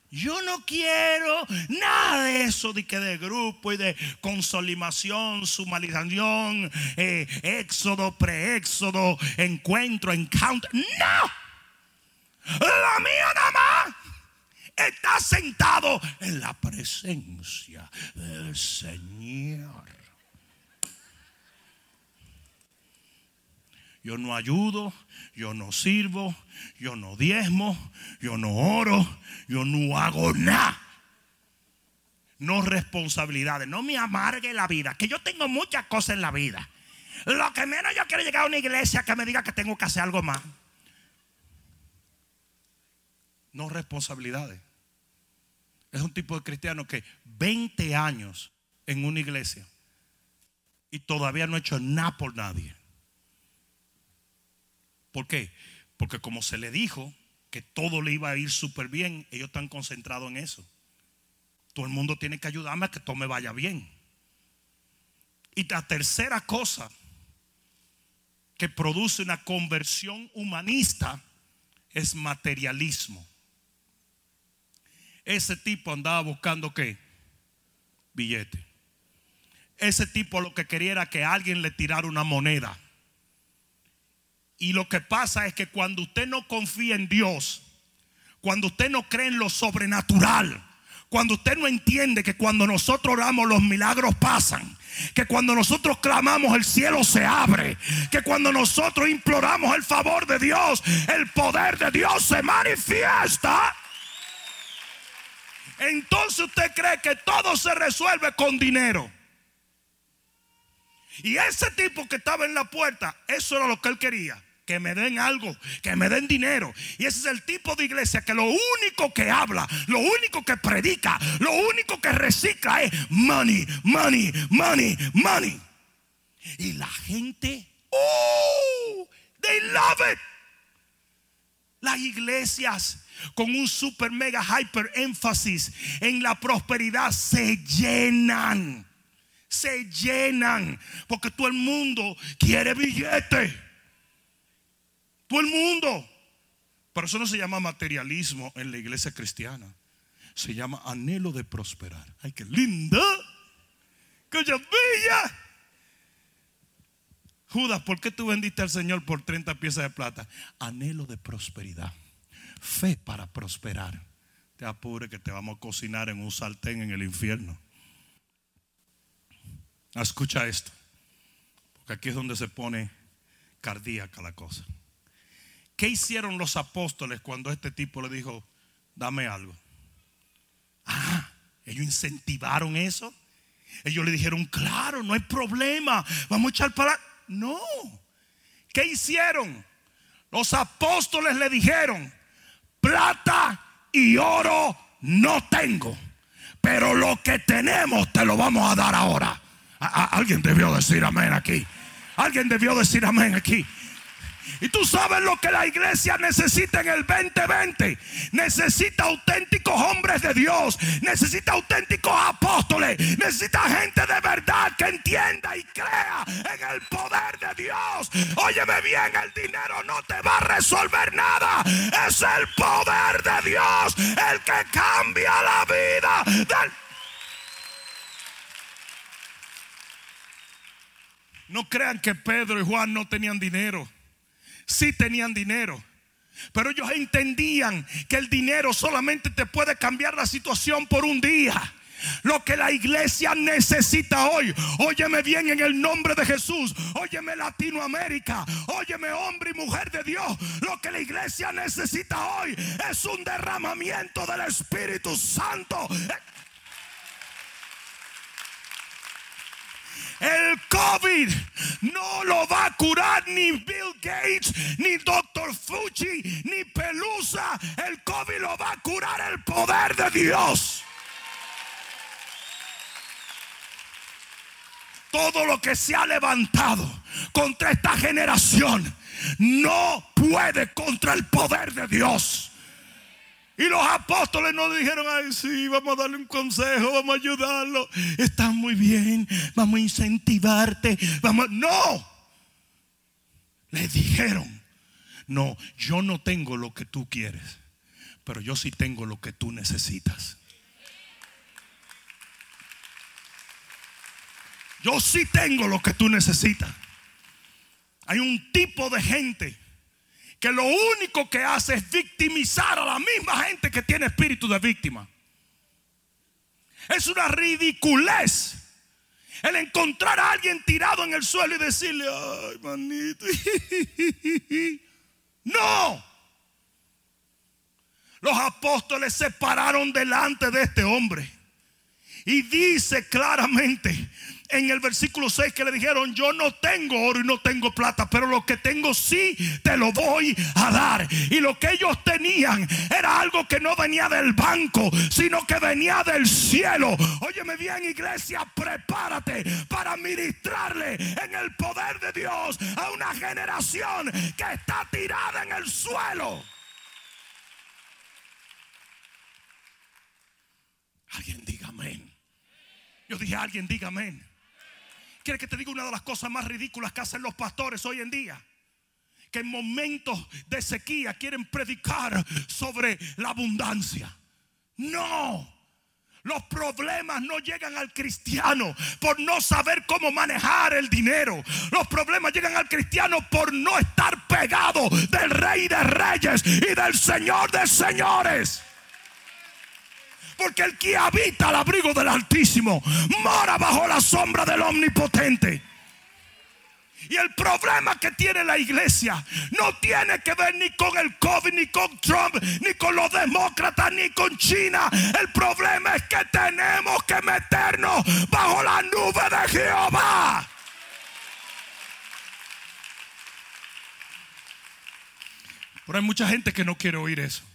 Yo no quiero nada de eso de que de grupo y de consolimación, sumarización, eh, éxodo, preéxodo, encuentro, encounter. No. La mía nada más está sentado en la presencia del Señor. Yo no ayudo, yo no sirvo, yo no diezmo, yo no oro, yo no hago nada. No responsabilidades, no me amargue la vida, que yo tengo muchas cosas en la vida. Lo que menos yo quiero llegar a una iglesia que me diga que tengo que hacer algo más. No responsabilidades. Es un tipo de cristiano que 20 años en una iglesia y todavía no ha hecho nada por nadie. ¿Por qué? Porque como se le dijo que todo le iba a ir súper bien, ellos están concentrados en eso. Todo el mundo tiene que ayudarme a que todo me vaya bien. Y la tercera cosa que produce una conversión humanista es materialismo. Ese tipo andaba buscando qué? Billete. Ese tipo lo que quería era que alguien le tirara una moneda. Y lo que pasa es que cuando usted no confía en Dios, cuando usted no cree en lo sobrenatural, cuando usted no entiende que cuando nosotros oramos los milagros pasan, que cuando nosotros clamamos el cielo se abre, que cuando nosotros imploramos el favor de Dios, el poder de Dios se manifiesta. Entonces usted cree que todo se resuelve con dinero. Y ese tipo que estaba en la puerta, eso era lo que él quería que me den algo, que me den dinero. Y ese es el tipo de iglesia que lo único que habla, lo único que predica, lo único que recicla es money, money, money, money. Y la gente, oh, they love it. Las iglesias con un super mega hyper énfasis en la prosperidad se llenan. Se llenan porque todo el mundo quiere billete. Todo el mundo. Pero eso no se llama materialismo en la iglesia cristiana. Se llama anhelo de prosperar. Ay, qué linda. Qué bella. Judas, ¿por qué tú vendiste al Señor por 30 piezas de plata? Anhelo de prosperidad. Fe para prosperar. Te apure que te vamos a cocinar en un sartén en el infierno. Escucha esto. Porque aquí es donde se pone cardíaca la cosa. ¿Qué hicieron los apóstoles cuando este tipo le dijo, dame algo? Ah, ellos incentivaron eso. Ellos le dijeron, claro, no hay problema, vamos a echar para... No. ¿Qué hicieron? Los apóstoles le dijeron, plata y oro no tengo, pero lo que tenemos te lo vamos a dar ahora. alguien debió decir amén aquí. Alguien debió decir amén aquí. Y tú sabes lo que la iglesia necesita en el 2020. Necesita auténticos hombres de Dios. Necesita auténticos apóstoles. Necesita gente de verdad que entienda y crea en el poder de Dios. Óyeme bien, el dinero no te va a resolver nada. Es el poder de Dios el que cambia la vida. No crean que Pedro y Juan no tenían dinero sí tenían dinero. Pero ellos entendían que el dinero solamente te puede cambiar la situación por un día. Lo que la iglesia necesita hoy, óyeme bien en el nombre de Jesús, óyeme Latinoamérica, óyeme hombre y mujer de Dios, lo que la iglesia necesita hoy es un derramamiento del Espíritu Santo. El COVID no lo va a curar ni Bill Gates, ni Dr. Fucci, ni Pelusa. El COVID lo va a curar el poder de Dios. Todo lo que se ha levantado contra esta generación no puede contra el poder de Dios. Y los apóstoles no dijeron, ay, sí, vamos a darle un consejo, vamos a ayudarlo. Está muy bien, vamos a incentivarte. Vamos, no. Le dijeron, no, yo no tengo lo que tú quieres, pero yo sí tengo lo que tú necesitas. Yo sí tengo lo que tú necesitas. Hay un tipo de gente que lo único que hace es victimizar a la misma gente que tiene espíritu de víctima. Es una ridiculez el encontrar a alguien tirado en el suelo y decirle, ay, manito. *laughs* No. Los apóstoles se pararon delante de este hombre. Y dice claramente, en el versículo 6 que le dijeron, yo no tengo oro y no tengo plata, pero lo que tengo sí te lo voy a dar. Y lo que ellos tenían era algo que no venía del banco, sino que venía del cielo. Óyeme bien iglesia, prepárate para ministrarle en el poder de Dios a una generación que está tirada en el suelo. Alguien diga amén. Yo dije, alguien diga amén. ¿Quiere que te diga una de las cosas más ridículas que hacen los pastores hoy en día? Que en momentos de sequía quieren predicar sobre la abundancia. No. Los problemas no llegan al cristiano por no saber cómo manejar el dinero. Los problemas llegan al cristiano por no estar pegado del rey de reyes y del señor de señores. Porque el que habita al abrigo del Altísimo mora bajo la sombra del Omnipotente. Y el problema que tiene la iglesia no tiene que ver ni con el COVID, ni con Trump, ni con los demócratas, ni con China. El problema es que tenemos que meternos bajo la nube de Jehová. Pero hay mucha gente que no quiere oír eso.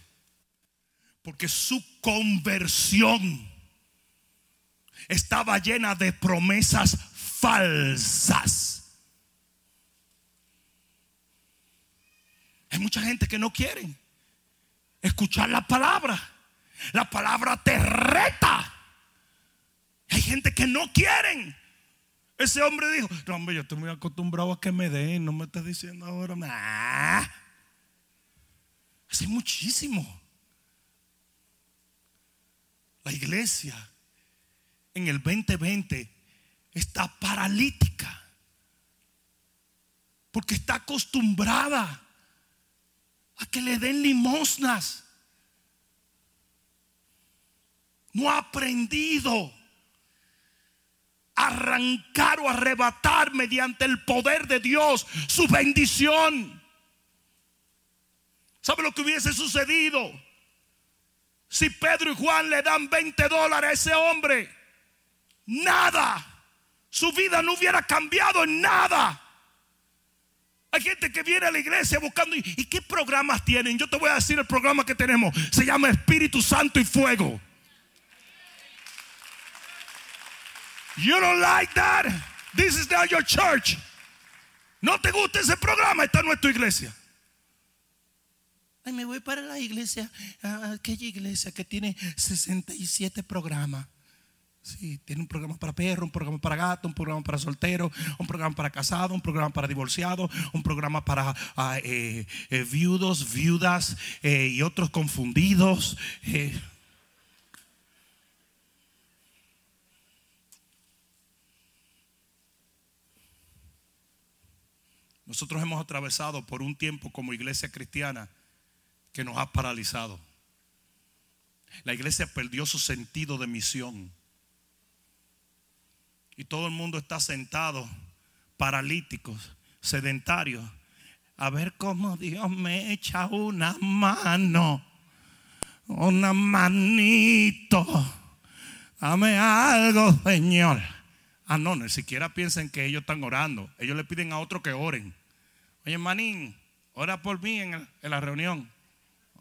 Porque su conversión estaba llena de promesas falsas. Hay mucha gente que no quiere escuchar la palabra. La palabra te reta. Hay gente que no quieren. Ese hombre dijo, no hombre, yo estoy muy acostumbrado a que me den, no me estás diciendo ahora. Nah. Hace muchísimo. La iglesia en el 2020 está paralítica. Porque está acostumbrada a que le den limosnas. No ha aprendido a arrancar o arrebatar mediante el poder de Dios su bendición. ¿Sabe lo que hubiese sucedido? Si Pedro y Juan le dan 20 dólares a ese hombre, nada. Su vida no hubiera cambiado en nada. Hay gente que viene a la iglesia buscando, ¿y qué programas tienen? Yo te voy a decir el programa que tenemos. Se llama Espíritu Santo y Fuego. You don't like that? This is not your church. No te gusta ese programa, esta no es tu iglesia. Ay, me voy para la iglesia, aquella iglesia que tiene 67 programas. Sí, tiene un programa para perro, un programa para gato, un programa para soltero, un programa para casado, un programa para divorciado, un programa para ah, eh, eh, viudos, viudas eh, y otros confundidos. Nosotros hemos atravesado por un tiempo como iglesia cristiana que nos ha paralizado. La iglesia perdió su sentido de misión. Y todo el mundo está sentado, paralíticos, sedentarios, a ver cómo Dios me echa una mano, una manito. Dame algo, Señor. Ah, no, ni siquiera piensen que ellos están orando. Ellos le piden a otro que oren. Oye, manín, ora por mí en la reunión.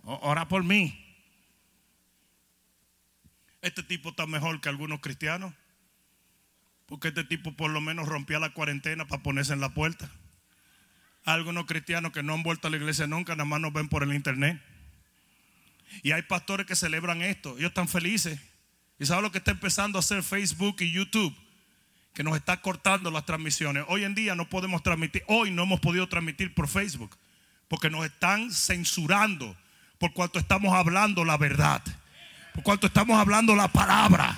Ora por mí. Este tipo está mejor que algunos cristianos. Porque este tipo por lo menos rompía la cuarentena para ponerse en la puerta. Algunos cristianos que no han vuelto a la iglesia nunca, nada más nos ven por el internet. Y hay pastores que celebran esto. Ellos están felices. ¿Y saben lo que está empezando a hacer Facebook y YouTube? Que nos está cortando las transmisiones. Hoy en día no podemos transmitir. Hoy no hemos podido transmitir por Facebook. Porque nos están censurando. Por cuanto estamos hablando la verdad. Por cuanto estamos hablando la palabra.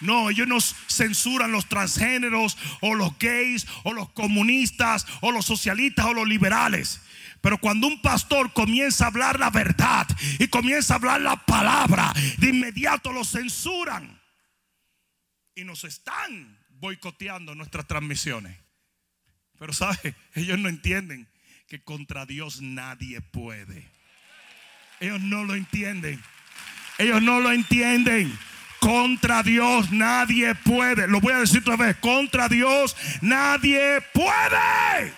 No, ellos nos censuran los transgéneros o los gays o los comunistas o los socialistas o los liberales. Pero cuando un pastor comienza a hablar la verdad y comienza a hablar la palabra, de inmediato lo censuran. Y nos están boicoteando nuestras transmisiones. Pero sabe, ellos no entienden que contra Dios nadie puede. Ellos no lo entienden. Ellos no lo entienden. Contra Dios nadie puede. Lo voy a decir otra vez. Contra Dios nadie puede.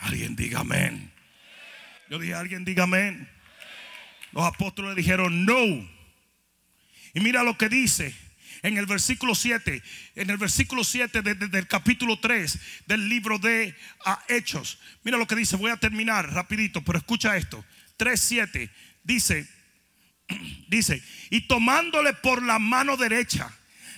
Alguien diga amén. Yo dije, alguien diga amén. Los apóstoles dijeron no. Y mira lo que dice en el versículo 7, en el versículo 7 del capítulo 3 del libro de ah, Hechos. Mira lo que dice, voy a terminar rapidito, pero escucha esto. 3:7 dice *clears throat* dice, "Y tomándole por la mano derecha,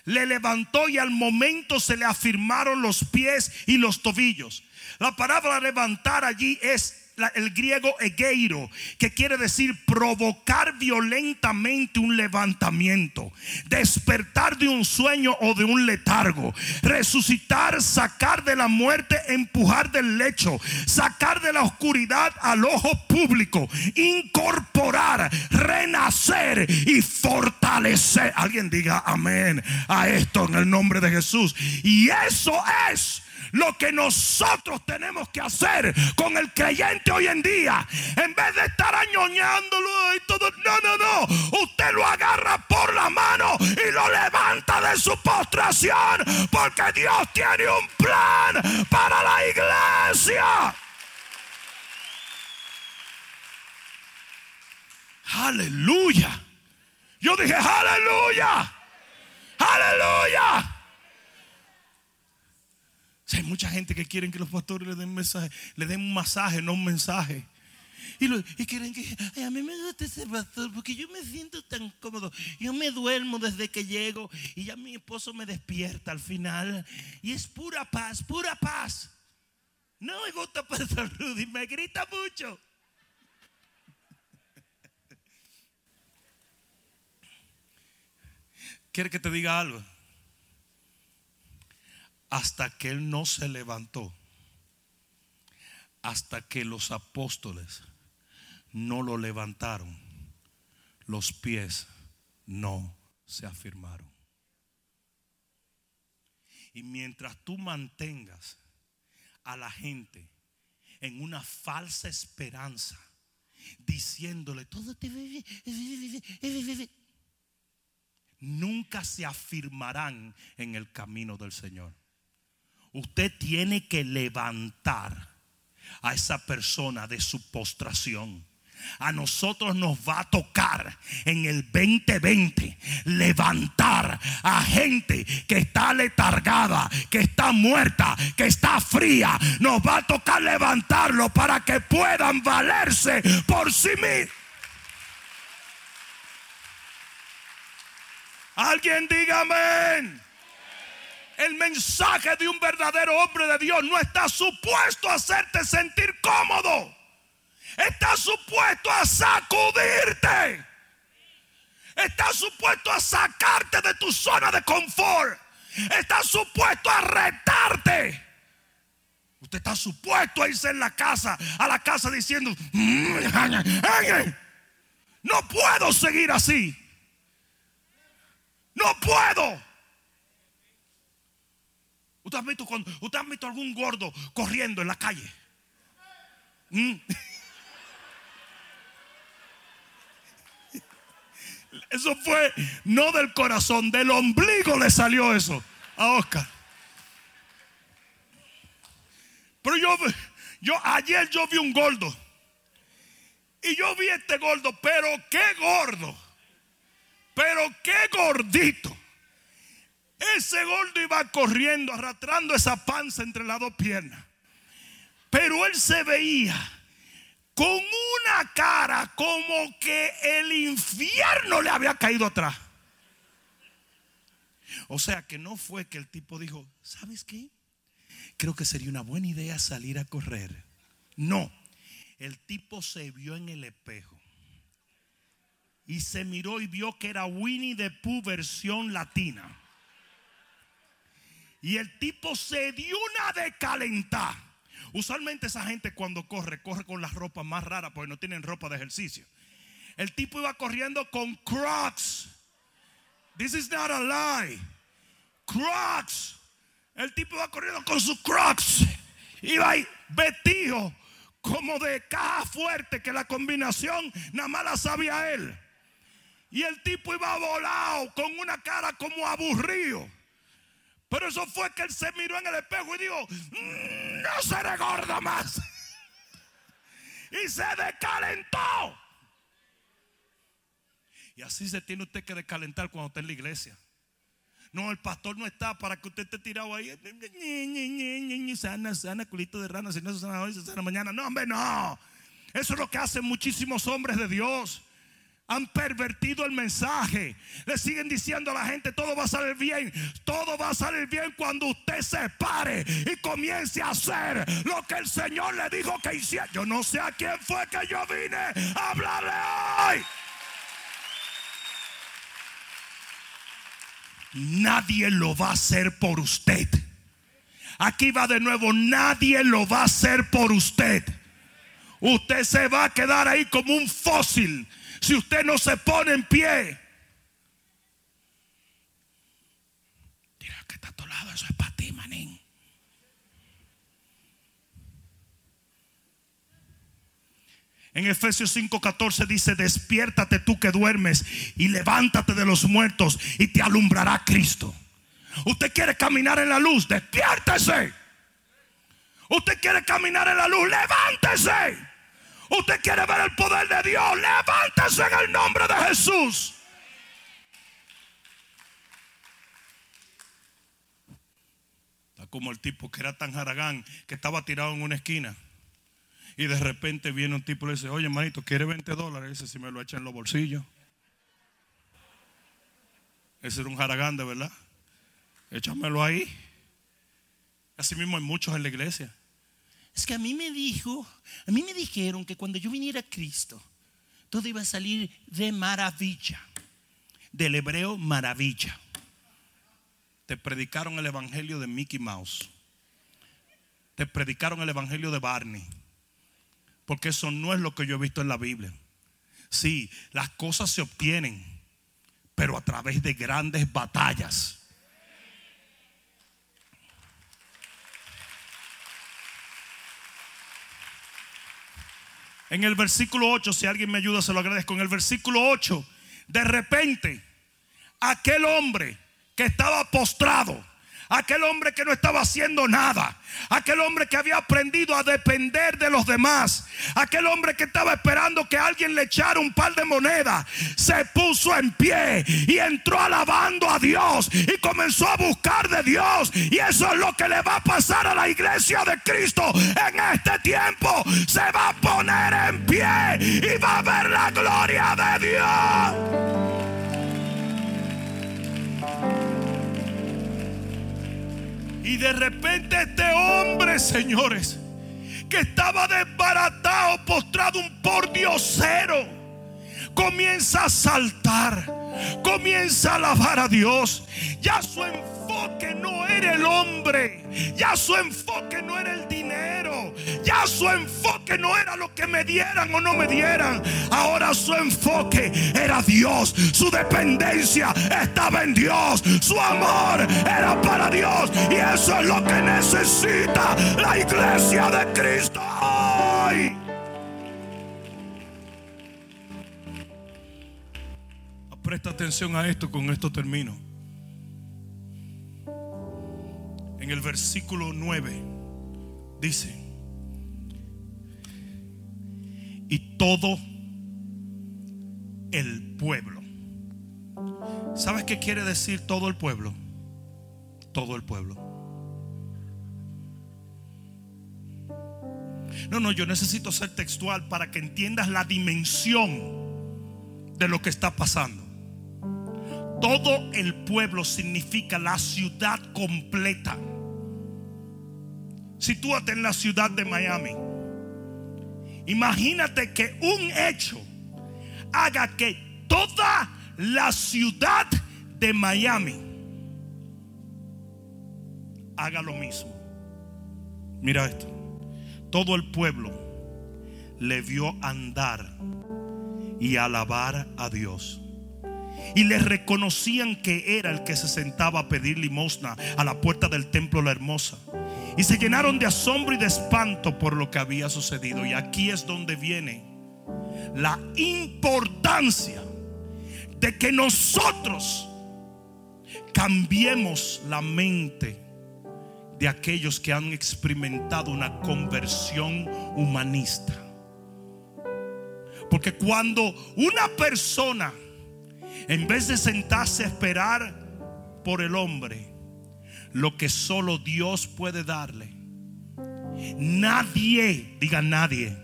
le levantó y al momento se le afirmaron los pies y los tobillos." La palabra levantar allí es el griego egeiro, que quiere decir provocar violentamente un levantamiento, despertar de un sueño o de un letargo, resucitar, sacar de la muerte, empujar del lecho, sacar de la oscuridad al ojo público, incorporar, renacer y fortalecer. Alguien diga amén a esto en el nombre de Jesús. Y eso es lo que nosotros tenemos que hacer con el creyente hoy en día. En vez de estar añoñándolo y todo. No, no, no. Usted lo agarra por la mano y lo levanta de su postración. Porque Dios tiene un plan para la iglesia. Aleluya. Yo dije, aleluya. Aleluya hay mucha gente que quieren que los pastores le den un masaje, no un mensaje. Y, quieren que a mí me gusta ese pastor porque yo me siento tan cómodo. Yo me duermo desde que llego y ya mi esposo me despierta al final. Y es pura paz, pura paz. No me gusta Pastor Rudy, me grita mucho. ¿Quiere que te diga algo? Hasta que Él no se levantó, hasta que los apóstoles no lo levantaron, los pies no se afirmaron. Y mientras tú mantengas a la gente en una falsa esperanza, diciéndole todo nunca se afirmarán en el camino del Señor usted tiene que levantar a esa persona de su postración. A nosotros nos va a tocar en el 2020 levantar a gente que está letargada, que está muerta, que está fría. Nos va a tocar levantarlo para que puedan valerse por sí mismos. Alguien diga amén. El mensaje de un verdadero hombre de Dios no está supuesto a hacerte sentir cómodo. Está supuesto a sacudirte. Está supuesto a sacarte de tu zona de confort. Está supuesto a retarte. Usted está supuesto a irse en la casa, a la casa diciendo, mm, no puedo seguir así. No puedo. ¿Usted ha visto, algún gordo corriendo en la calle? ¿Mm? *laughs* Eso fue no del corazón, del ombligo le salió eso a Oscar. Pero yo, yo ayer yo vi un gordo. Y yo vi este gordo, pero qué gordo. Pero qué gordito. Ese gordo iba corriendo, arrastrando esa panza entre las dos piernas. Pero él se veía con una cara como que el infierno le había caído atrás. O sea que no fue que el tipo dijo, ¿sabes qué? Creo que sería una buena idea salir a correr. No, el tipo se vio en el espejo y se miró y vio que era Winnie the Pooh versión latina. Y el tipo se dio una de calentar. Usualmente esa gente cuando corre, corre con las ropas más raras porque no tienen ropa de ejercicio. El tipo iba corriendo con Crocs. This is not a lie. Crocs. El tipo iba corriendo con sus Crocs. Iba ahí vestido como de caja fuerte que la combinación nada más la sabía él. Y el tipo iba volado con una cara como aburrido. Pero eso fue que él se miró en el espejo y dijo, mm, no seré gordo más. *laughs* y se descalentó. Y así se tiene usted que descalentar cuando está en la iglesia. No, el pastor no está para que usted esté tirado ahí. Sana, sana, culito de rana. Si no se sana hoy, se sana mañana. No, hombre, no. Eso es lo que hacen muchísimos hombres de Dios. Han pervertido el mensaje. Le siguen diciendo a la gente, todo va a salir bien. Todo va a salir bien cuando usted se pare y comience a hacer lo que el Señor le dijo que hiciera. Yo no sé a quién fue que yo vine a hablarle hoy. Nadie lo va a hacer por usted. Aquí va de nuevo, nadie lo va a hacer por usted. Usted se va a quedar ahí como un fósil si usted no se pone en pie. Tira que está a tu lado, eso es para ti, manín. En Efesios 5:14 dice, despiértate tú que duermes y levántate de los muertos y te alumbrará Cristo. Usted quiere caminar en la luz, despiértese. Usted quiere caminar en la luz, levántese. Usted quiere ver el poder de Dios, levántese en el nombre de Jesús. Está como el tipo que era tan jaragán que estaba tirado en una esquina. Y de repente viene un tipo y le dice, oye, manito, ¿quiere 20 dólares? Dice, si me lo echa en los bolsillos. Ese era un jaragán de verdad. Échamelo ahí. Así mismo hay muchos en la iglesia. Es que a mí me dijo, a mí me dijeron que cuando yo viniera a Cristo, todo iba a salir de maravilla. Del hebreo maravilla. Te predicaron el evangelio de Mickey Mouse. Te predicaron el evangelio de Barney. Porque eso no es lo que yo he visto en la Biblia. Sí, las cosas se obtienen, pero a través de grandes batallas. En el versículo 8, si alguien me ayuda, se lo agradezco. En el versículo 8, de repente, aquel hombre que estaba postrado, aquel hombre que no estaba haciendo nada, aquel hombre que había aprendido a depender de los demás, aquel hombre que estaba esperando que alguien le echara un par de monedas, se puso en pie y entró alabando a Dios y comenzó a buscar de Dios. Y eso es lo que le va a pasar a la iglesia de Cristo en este tiempo. Se va a poner en pie y va a ver la gloria de Dios. Y de repente este hombre, señores, que estaba desbaratado, postrado un pordiosero, comienza a saltar, comienza a alabar a Dios. Ya su enfoque no era el hombre, ya su enfoque no era el dinero, ya su enfoque no era lo que me dieran o no me dieran. Ahora su enfoque era Dios, su dependencia estaba en Dios, su amor era para Dios y eso es lo que necesita la iglesia de Cristo hoy. Presta atención a esto, con esto termino. En el versículo 9 dice, y todo el pueblo ¿Sabes qué quiere decir todo el pueblo? Todo el pueblo. No, no, yo necesito ser textual para que entiendas la dimensión de lo que está pasando. Todo el pueblo significa la ciudad completa. Sitúate en la ciudad de Miami. Imagínate que un hecho haga que toda la ciudad de Miami haga lo mismo. Mira esto. Todo el pueblo le vio andar y alabar a Dios. Y le reconocían que era el que se sentaba a pedir limosna a la puerta del templo La Hermosa. Y se llenaron de asombro y de espanto por lo que había sucedido. Y aquí es donde viene la importancia de que nosotros cambiemos la mente de aquellos que han experimentado una conversión humanista. Porque cuando una persona, en vez de sentarse a esperar por el hombre, lo que solo Dios puede darle, nadie, diga nadie,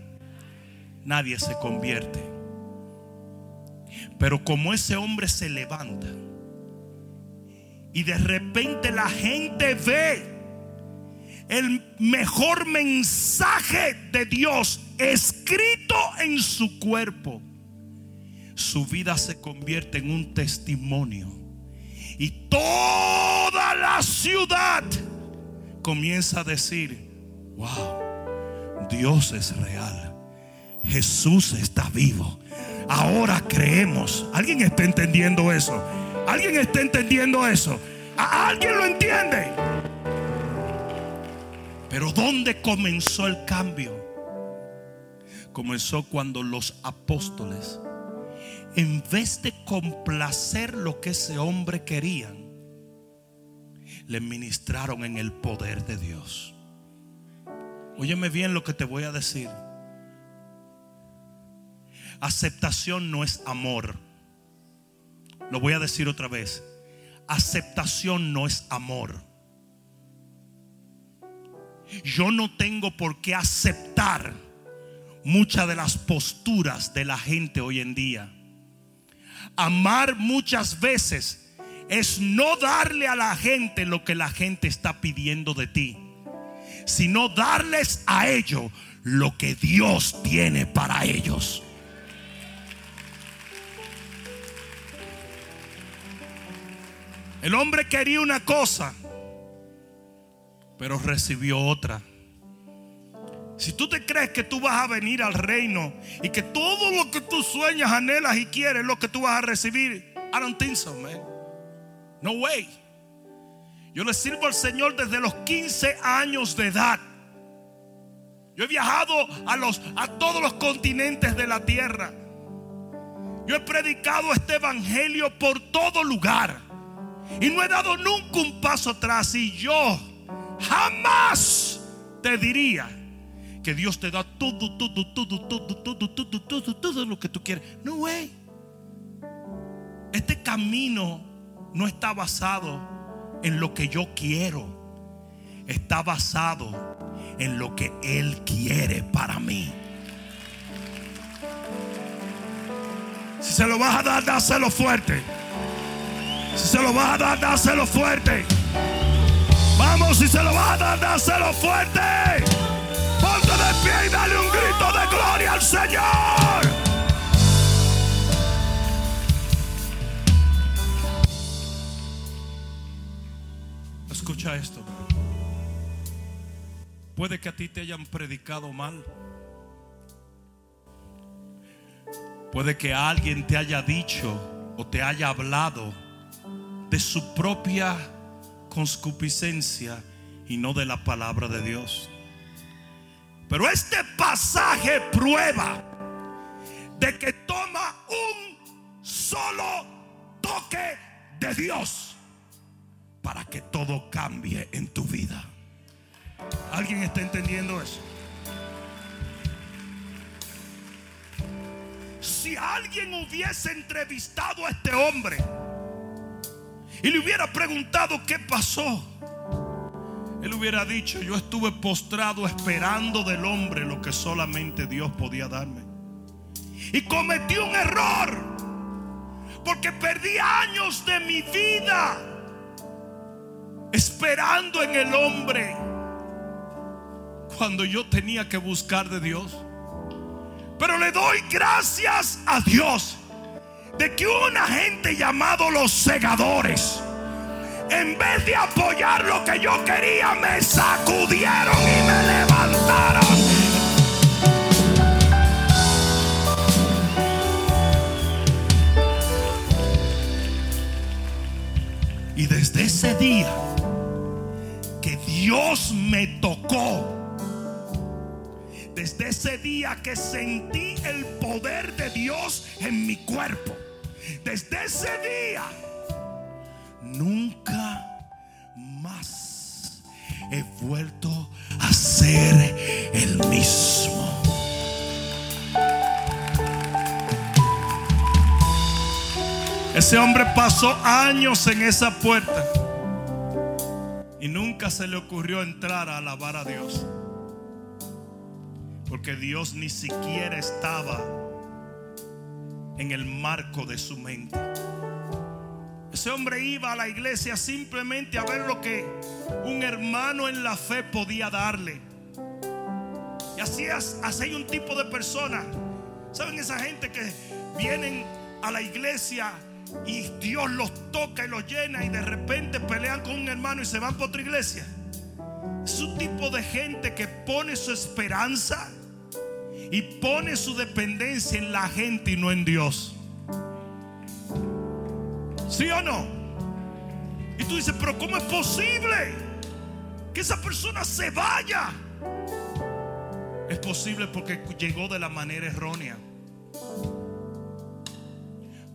nadie se convierte. Pero como ese hombre se levanta y de repente la gente ve el mejor mensaje de Dios escrito en su cuerpo, su vida se convierte en un testimonio. Y toda la ciudad comienza a decir, wow, Dios es real. Jesús está vivo. Ahora creemos. ¿Alguien está entendiendo eso? ¿Alguien está entendiendo eso? ¿Alguien lo entiende? Pero ¿dónde comenzó el cambio? Comenzó cuando los apóstoles, en vez de complacer lo que ese hombre quería, le ministraron en el poder de Dios. Óyeme bien lo que te voy a decir. Aceptación no es amor. Lo voy a decir otra vez. Aceptación no es amor. Yo no tengo por qué aceptar muchas de las posturas de la gente hoy en día. Amar muchas veces es no darle a la gente lo que la gente está pidiendo de ti, sino darles a ellos lo que Dios tiene para ellos. El hombre quería una cosa, pero recibió otra. Si tú te crees que tú vas a venir al reino y que todo lo que tú sueñas, anhelas y quieres es lo que tú vas a recibir, I don't think so, man. No way. Yo le sirvo al Señor desde los 15 años de edad. Yo he viajado a, los, a todos los continentes de la tierra. Yo he predicado este evangelio por todo lugar. Y no he dado nunca un paso atrás. Y yo jamás te diría que Dios te da todo, todo, todo, todo, todo, todo, todo, todo lo que tú quieres. No, way. Este camino no está basado en lo que yo quiero. Está basado en lo que Él quiere para mí. Si se lo vas a dar, dáselo fuerte. Si se lo vas a dar, dáselo fuerte. Vamos, si se lo vas a dar, dáselo fuerte. Y dale un grito de gloria al Señor. Escucha esto. Puede que a ti te hayan predicado mal. Puede que alguien te haya dicho o te haya hablado de su propia conscupiscencia y no de la palabra de Dios. Pero este pasaje prueba de que toma un solo toque de Dios para que todo cambie en tu vida. ¿Alguien está entendiendo eso? Si alguien hubiese entrevistado a este hombre, y le hubiera preguntado qué pasó, él hubiera dicho, yo estuve postrado esperando del hombre lo que solamente Dios podía darme. Y cometí un error, porque perdí años de mi vida esperando en el hombre cuando yo tenía que buscar de Dios. Pero le doy gracias a Dios de que una gente llamado los segadores, en vez de apoyar lo que yo quería, me sacudieron y me levantaron. Y desde ese día que Dios me tocó, desde ese día que sentí el poder de Dios en mi cuerpo, desde ese día, nunca más he vuelto a ser el mismo. Ese hombre pasó años en esa puerta y nunca se le ocurrió entrar a alabar a Dios. Porque Dios ni siquiera estaba en el marco de su mente. Ese hombre iba a la iglesia simplemente a ver lo que un hermano en la fe podía darle. Y así, así hay un tipo de personas. ¿Saben esa gente que vienen a la iglesia y Dios los toca y los llena y de repente pelean con un hermano y se van por otra iglesia? Es un tipo de gente que pone su esperanza y pone su dependencia en la gente y no en Dios. ¿Sí o no? Y tú dices, pero ¿cómo es posible que esa persona se vaya? Es posible porque llegó de la manera errónea.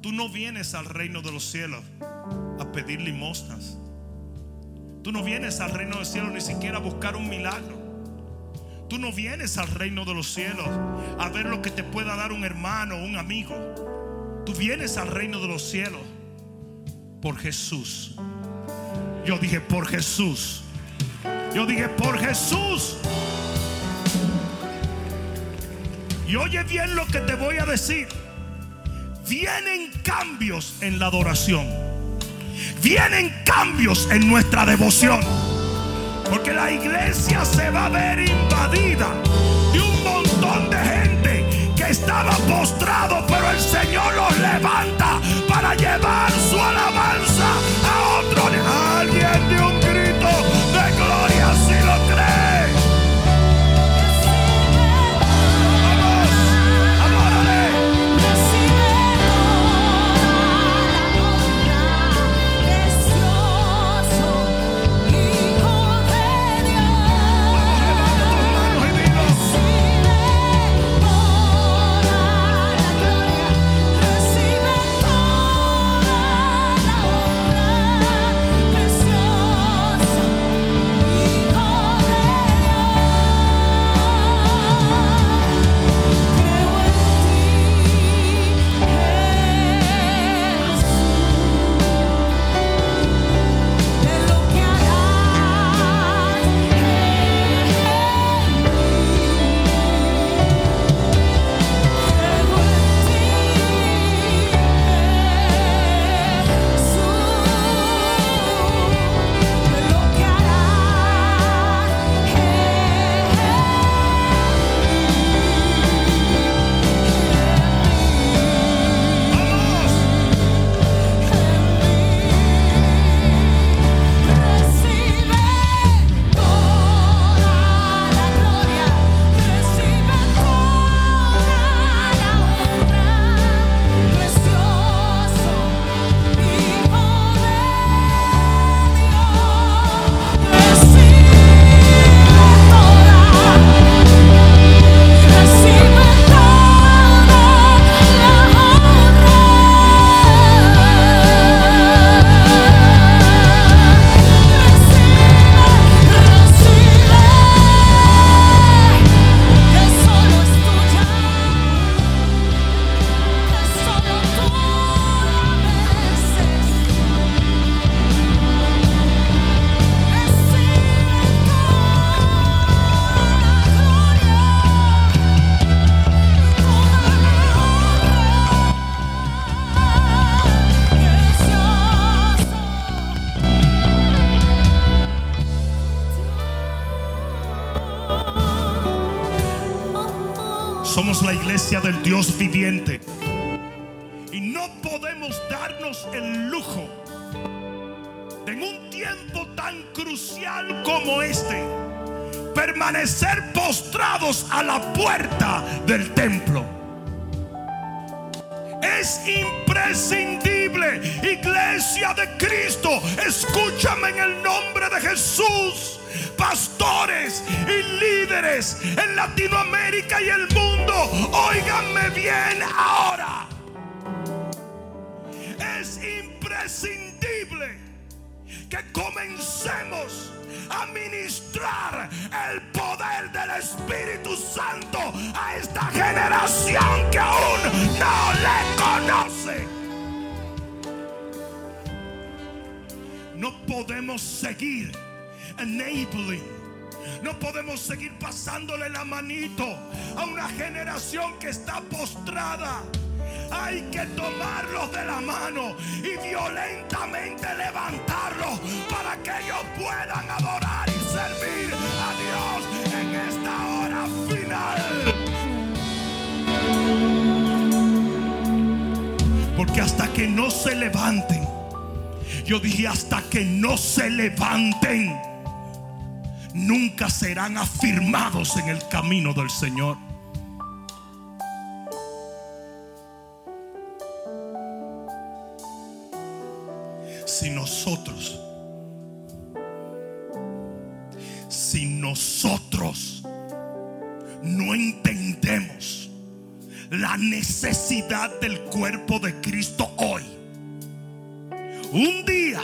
Tú no vienes al reino de los cielos a pedir limosnas. Tú no vienes al reino del cielo ni siquiera a buscar un milagro. Tú no vienes al reino de los cielos a ver lo que te pueda dar un hermano o un amigo. Tú vienes al reino de los cielos por Jesús. Yo dije por Jesús. Yo dije por Jesús. Y oye bien lo que te voy a decir. Vienen cambios en la adoración. Vienen cambios en nuestra devoción. Porque la iglesia se va a ver invadida de un montón de gente que estaba postrado, pero el Señor los levanta para llevar su alabanza afirmados en el camino del Señor. si nosotros, si nosotros no entendemos la necesidad del cuerpo de Cristo hoy, un día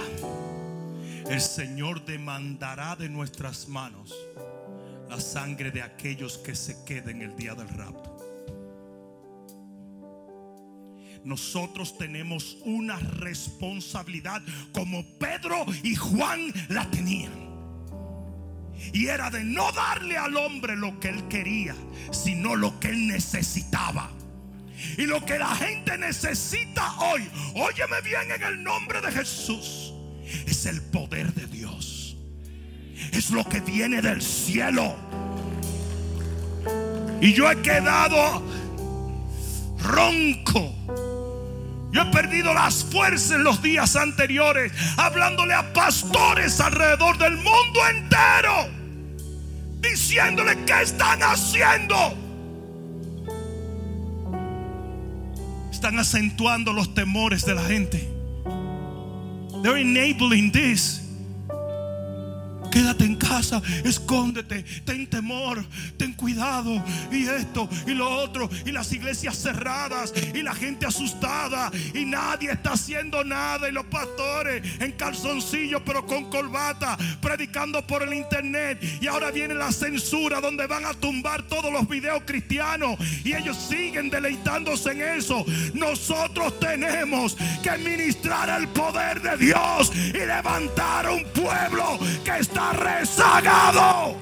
el Señor demandará de nuestras manos la sangre de aquellos que se queden el día del rapto. nosotros tenemos una responsabilidad como Pedro y Juan la tenían. Y era de no darle al hombre lo que él quería, sino lo que él necesitaba. Y lo que la gente necesita hoy, óyeme bien en el nombre de Jesús, es el poder de Dios. Es lo que viene del cielo. Y yo he quedado ronco. Yo he perdido las fuerzas en los días anteriores hablándole a pastores alrededor del mundo entero, diciéndole qué están haciendo. Están acentuando los temores de la gente. They're enabling this. Quédate en casa, escóndete, ten temor, ten cuidado. Y esto y lo otro. Y las iglesias cerradas. Y la gente asustada. Y nadie está haciendo nada. Y los pastores en calzoncillos, pero con corbata, predicando por el internet. Y ahora viene la censura donde van a tumbar todos los videos cristianos. Y ellos siguen deleitándose en eso. Nosotros tenemos que ministrar el poder de Dios y levantar un pueblo que está rezagado.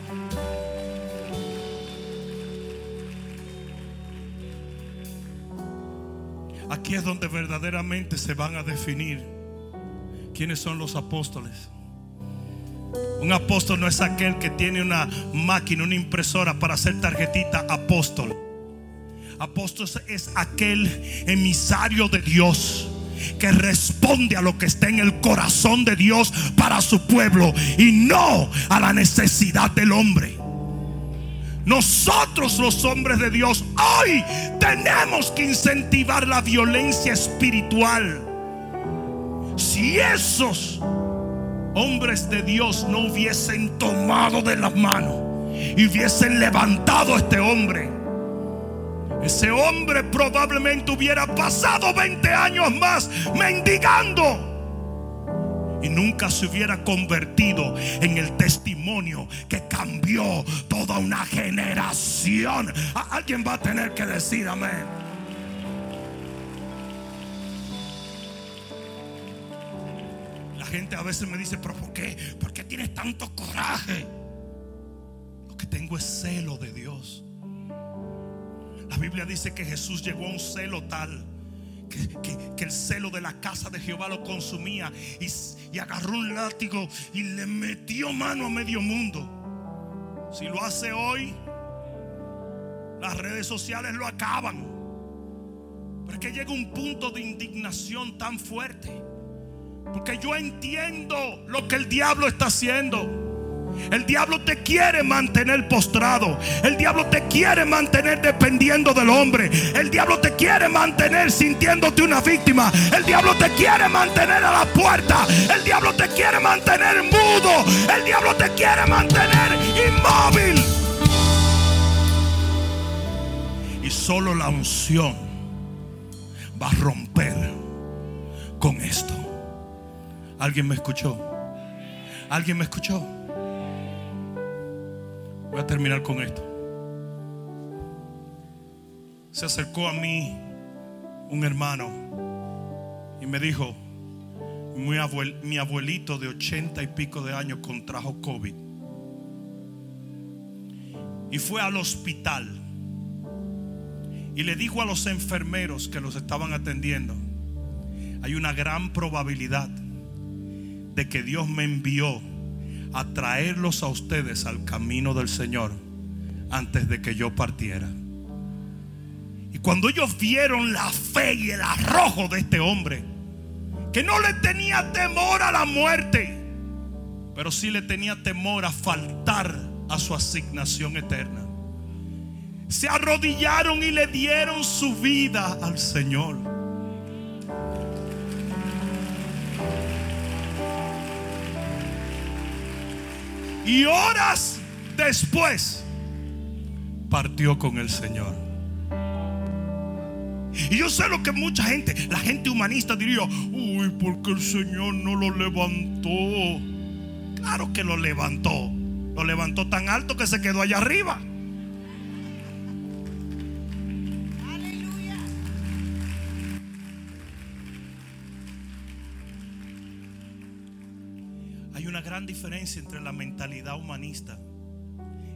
Aquí es donde verdaderamente se van a definir quiénes son los apóstoles. Un apóstol no es aquel que tiene una máquina, una impresora para hacer tarjetita apóstol. Apóstol es aquel emisario de Dios que responde a lo que está en el corazón de Dios para su pueblo y no a la necesidad del hombre. Nosotros los hombres de Dios hoy tenemos que incentivar la violencia espiritual. Si esos hombres de Dios no hubiesen tomado de las manos y hubiesen levantado a este hombre, ese hombre probablemente hubiera pasado 20 años más mendigando. Y nunca se hubiera convertido en el testimonio que cambió toda una generación. Alguien va a tener que decir amén. La gente a veces me dice, pero ¿por qué? ¿Por qué tienes tanto coraje? Lo que tengo es celo de Dios. La Biblia dice que Jesús llegó a un celo tal que, que- que el celo de la casa de Jehová lo consumía y, y agarró un látigo y le metió mano a medio mundo. Si lo hace hoy, Las redes sociales lo acaban. Pero es que llega un punto de indignación tan fuerte. Porque yo entiendo lo que el diablo está haciendo. El diablo te quiere mantener postrado. El diablo te quiere mantener dependiendo del hombre. El diablo te quiere mantener sintiéndote una víctima. El diablo te quiere mantener a la puerta. El diablo te quiere mantener mudo. El diablo te quiere mantener inmóvil. Y solo la unción va a romper con esto. ¿Alguien me escuchó? ¿Alguien me escuchó? Voy a terminar con esto. Se acercó a mí un hermano y me dijo, mi, mi abuelito de ochenta y pico de años contrajo COVID y fue al hospital y le dijo a los enfermeros que los estaban atendiendo, hay una gran probabilidad de que Dios me envió a traerlos a ustedes al camino del Señor antes de que yo partiera. Y cuando ellos vieron la fe y el arrojo de este hombre, que no le tenía temor a la muerte, pero sí le tenía temor a faltar a su asignación eterna, se arrodillaron y le dieron su vida al Señor. Y horas después partió con el Señor. Y yo sé lo que mucha gente, la gente humanista diría, uy, porque el Señor no lo levantó. Claro que lo levantó. Lo levantó tan alto que se quedó allá arriba. Diferencia entre la mentalidad humanista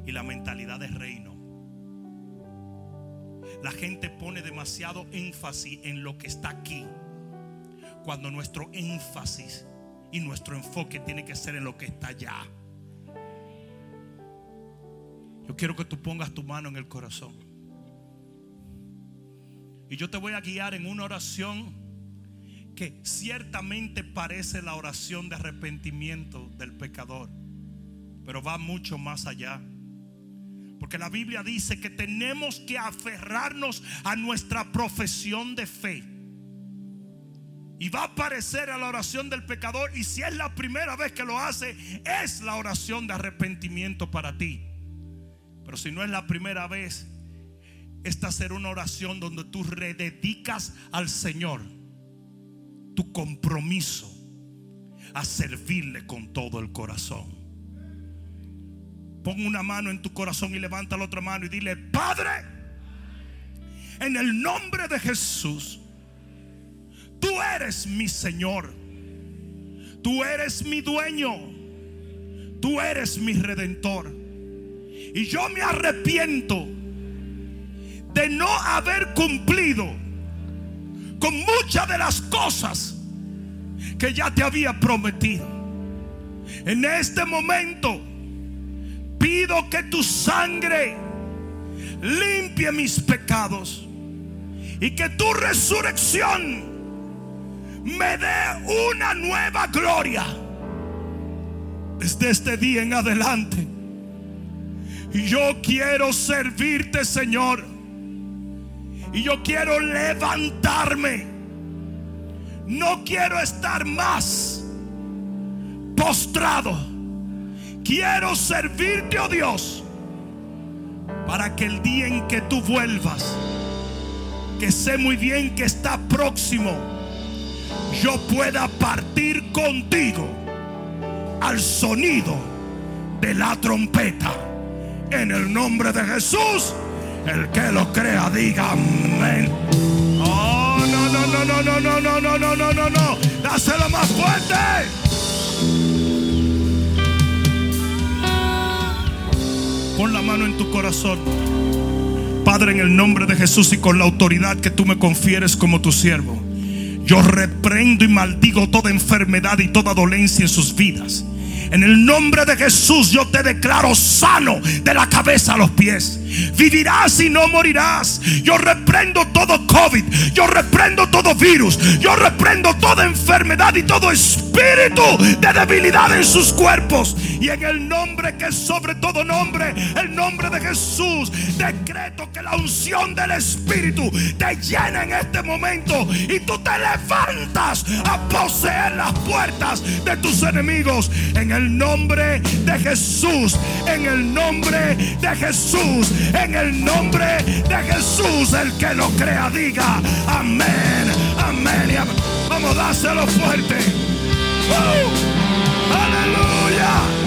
y la mentalidad de reino. La gente pone demasiado énfasis en lo que está aquí, cuando nuestro énfasis y nuestro enfoque tiene que ser en lo que está allá. Yo quiero que tú pongas tu mano en el corazón. Y yo te voy a guiar en una oración que ciertamente parece la oración de arrepentimiento del pecador, pero va mucho más allá. Porque la Biblia dice que tenemos que aferrarnos a nuestra profesión de fe. Y va a aparecer a la oración del pecador. Y si es la primera vez que lo hace, es la oración de arrepentimiento para ti. Pero si no es la primera vez, esta será una oración donde tú rededicas al Señor tu compromiso a servirle con todo el corazón. Pon una mano en tu corazón y levanta la otra mano y dile, Padre, en el nombre de Jesús, tú eres mi Señor, tú eres mi dueño, tú eres mi redentor. Y yo me arrepiento de no haber cumplido con muchas de las cosas que ya te había prometido. En este momento pido que tu sangre limpie mis pecados y que tu resurrección me dé una nueva gloria desde este día en adelante. Yo quiero servirte, Señor. Y yo quiero levantarme. No quiero estar más postrado. Quiero servirte, oh Dios, para que el día en que tú vuelvas, que sé muy bien que está próximo, yo pueda partir contigo al sonido de la trompeta. En el nombre de Jesús, el que lo crea, diga. Oh, no, no, no, no, no, no, no, no, no, no, no, no. Dáselo más fuerte. Pon la mano en tu corazón. Padre, en el nombre de Jesús y con la autoridad que tú me confieres como tu siervo. Yo reprendo y maldigo toda enfermedad y toda dolencia en sus vidas. En el nombre de Jesús yo te declaro sano de la cabeza a los pies. Vivirás y no morirás. Yo reprendo todo COVID. Yo reprendo todo virus. Yo reprendo toda enfermedad y todo espíritu de debilidad en sus cuerpos. Y en el nombre que es sobre todo nombre, el nombre de Jesús, decreto que la unción del Espíritu te llena en este momento y tú te levantas a poseer las puertas de tus enemigos. En el nombre de Jesús, en el nombre de Jesús, en el nombre de Jesús, el que lo crea diga amén, amén y amén. Vamos, dáselo fuerte. ¡Uh! ¡Aleluya! ¡Aleluya!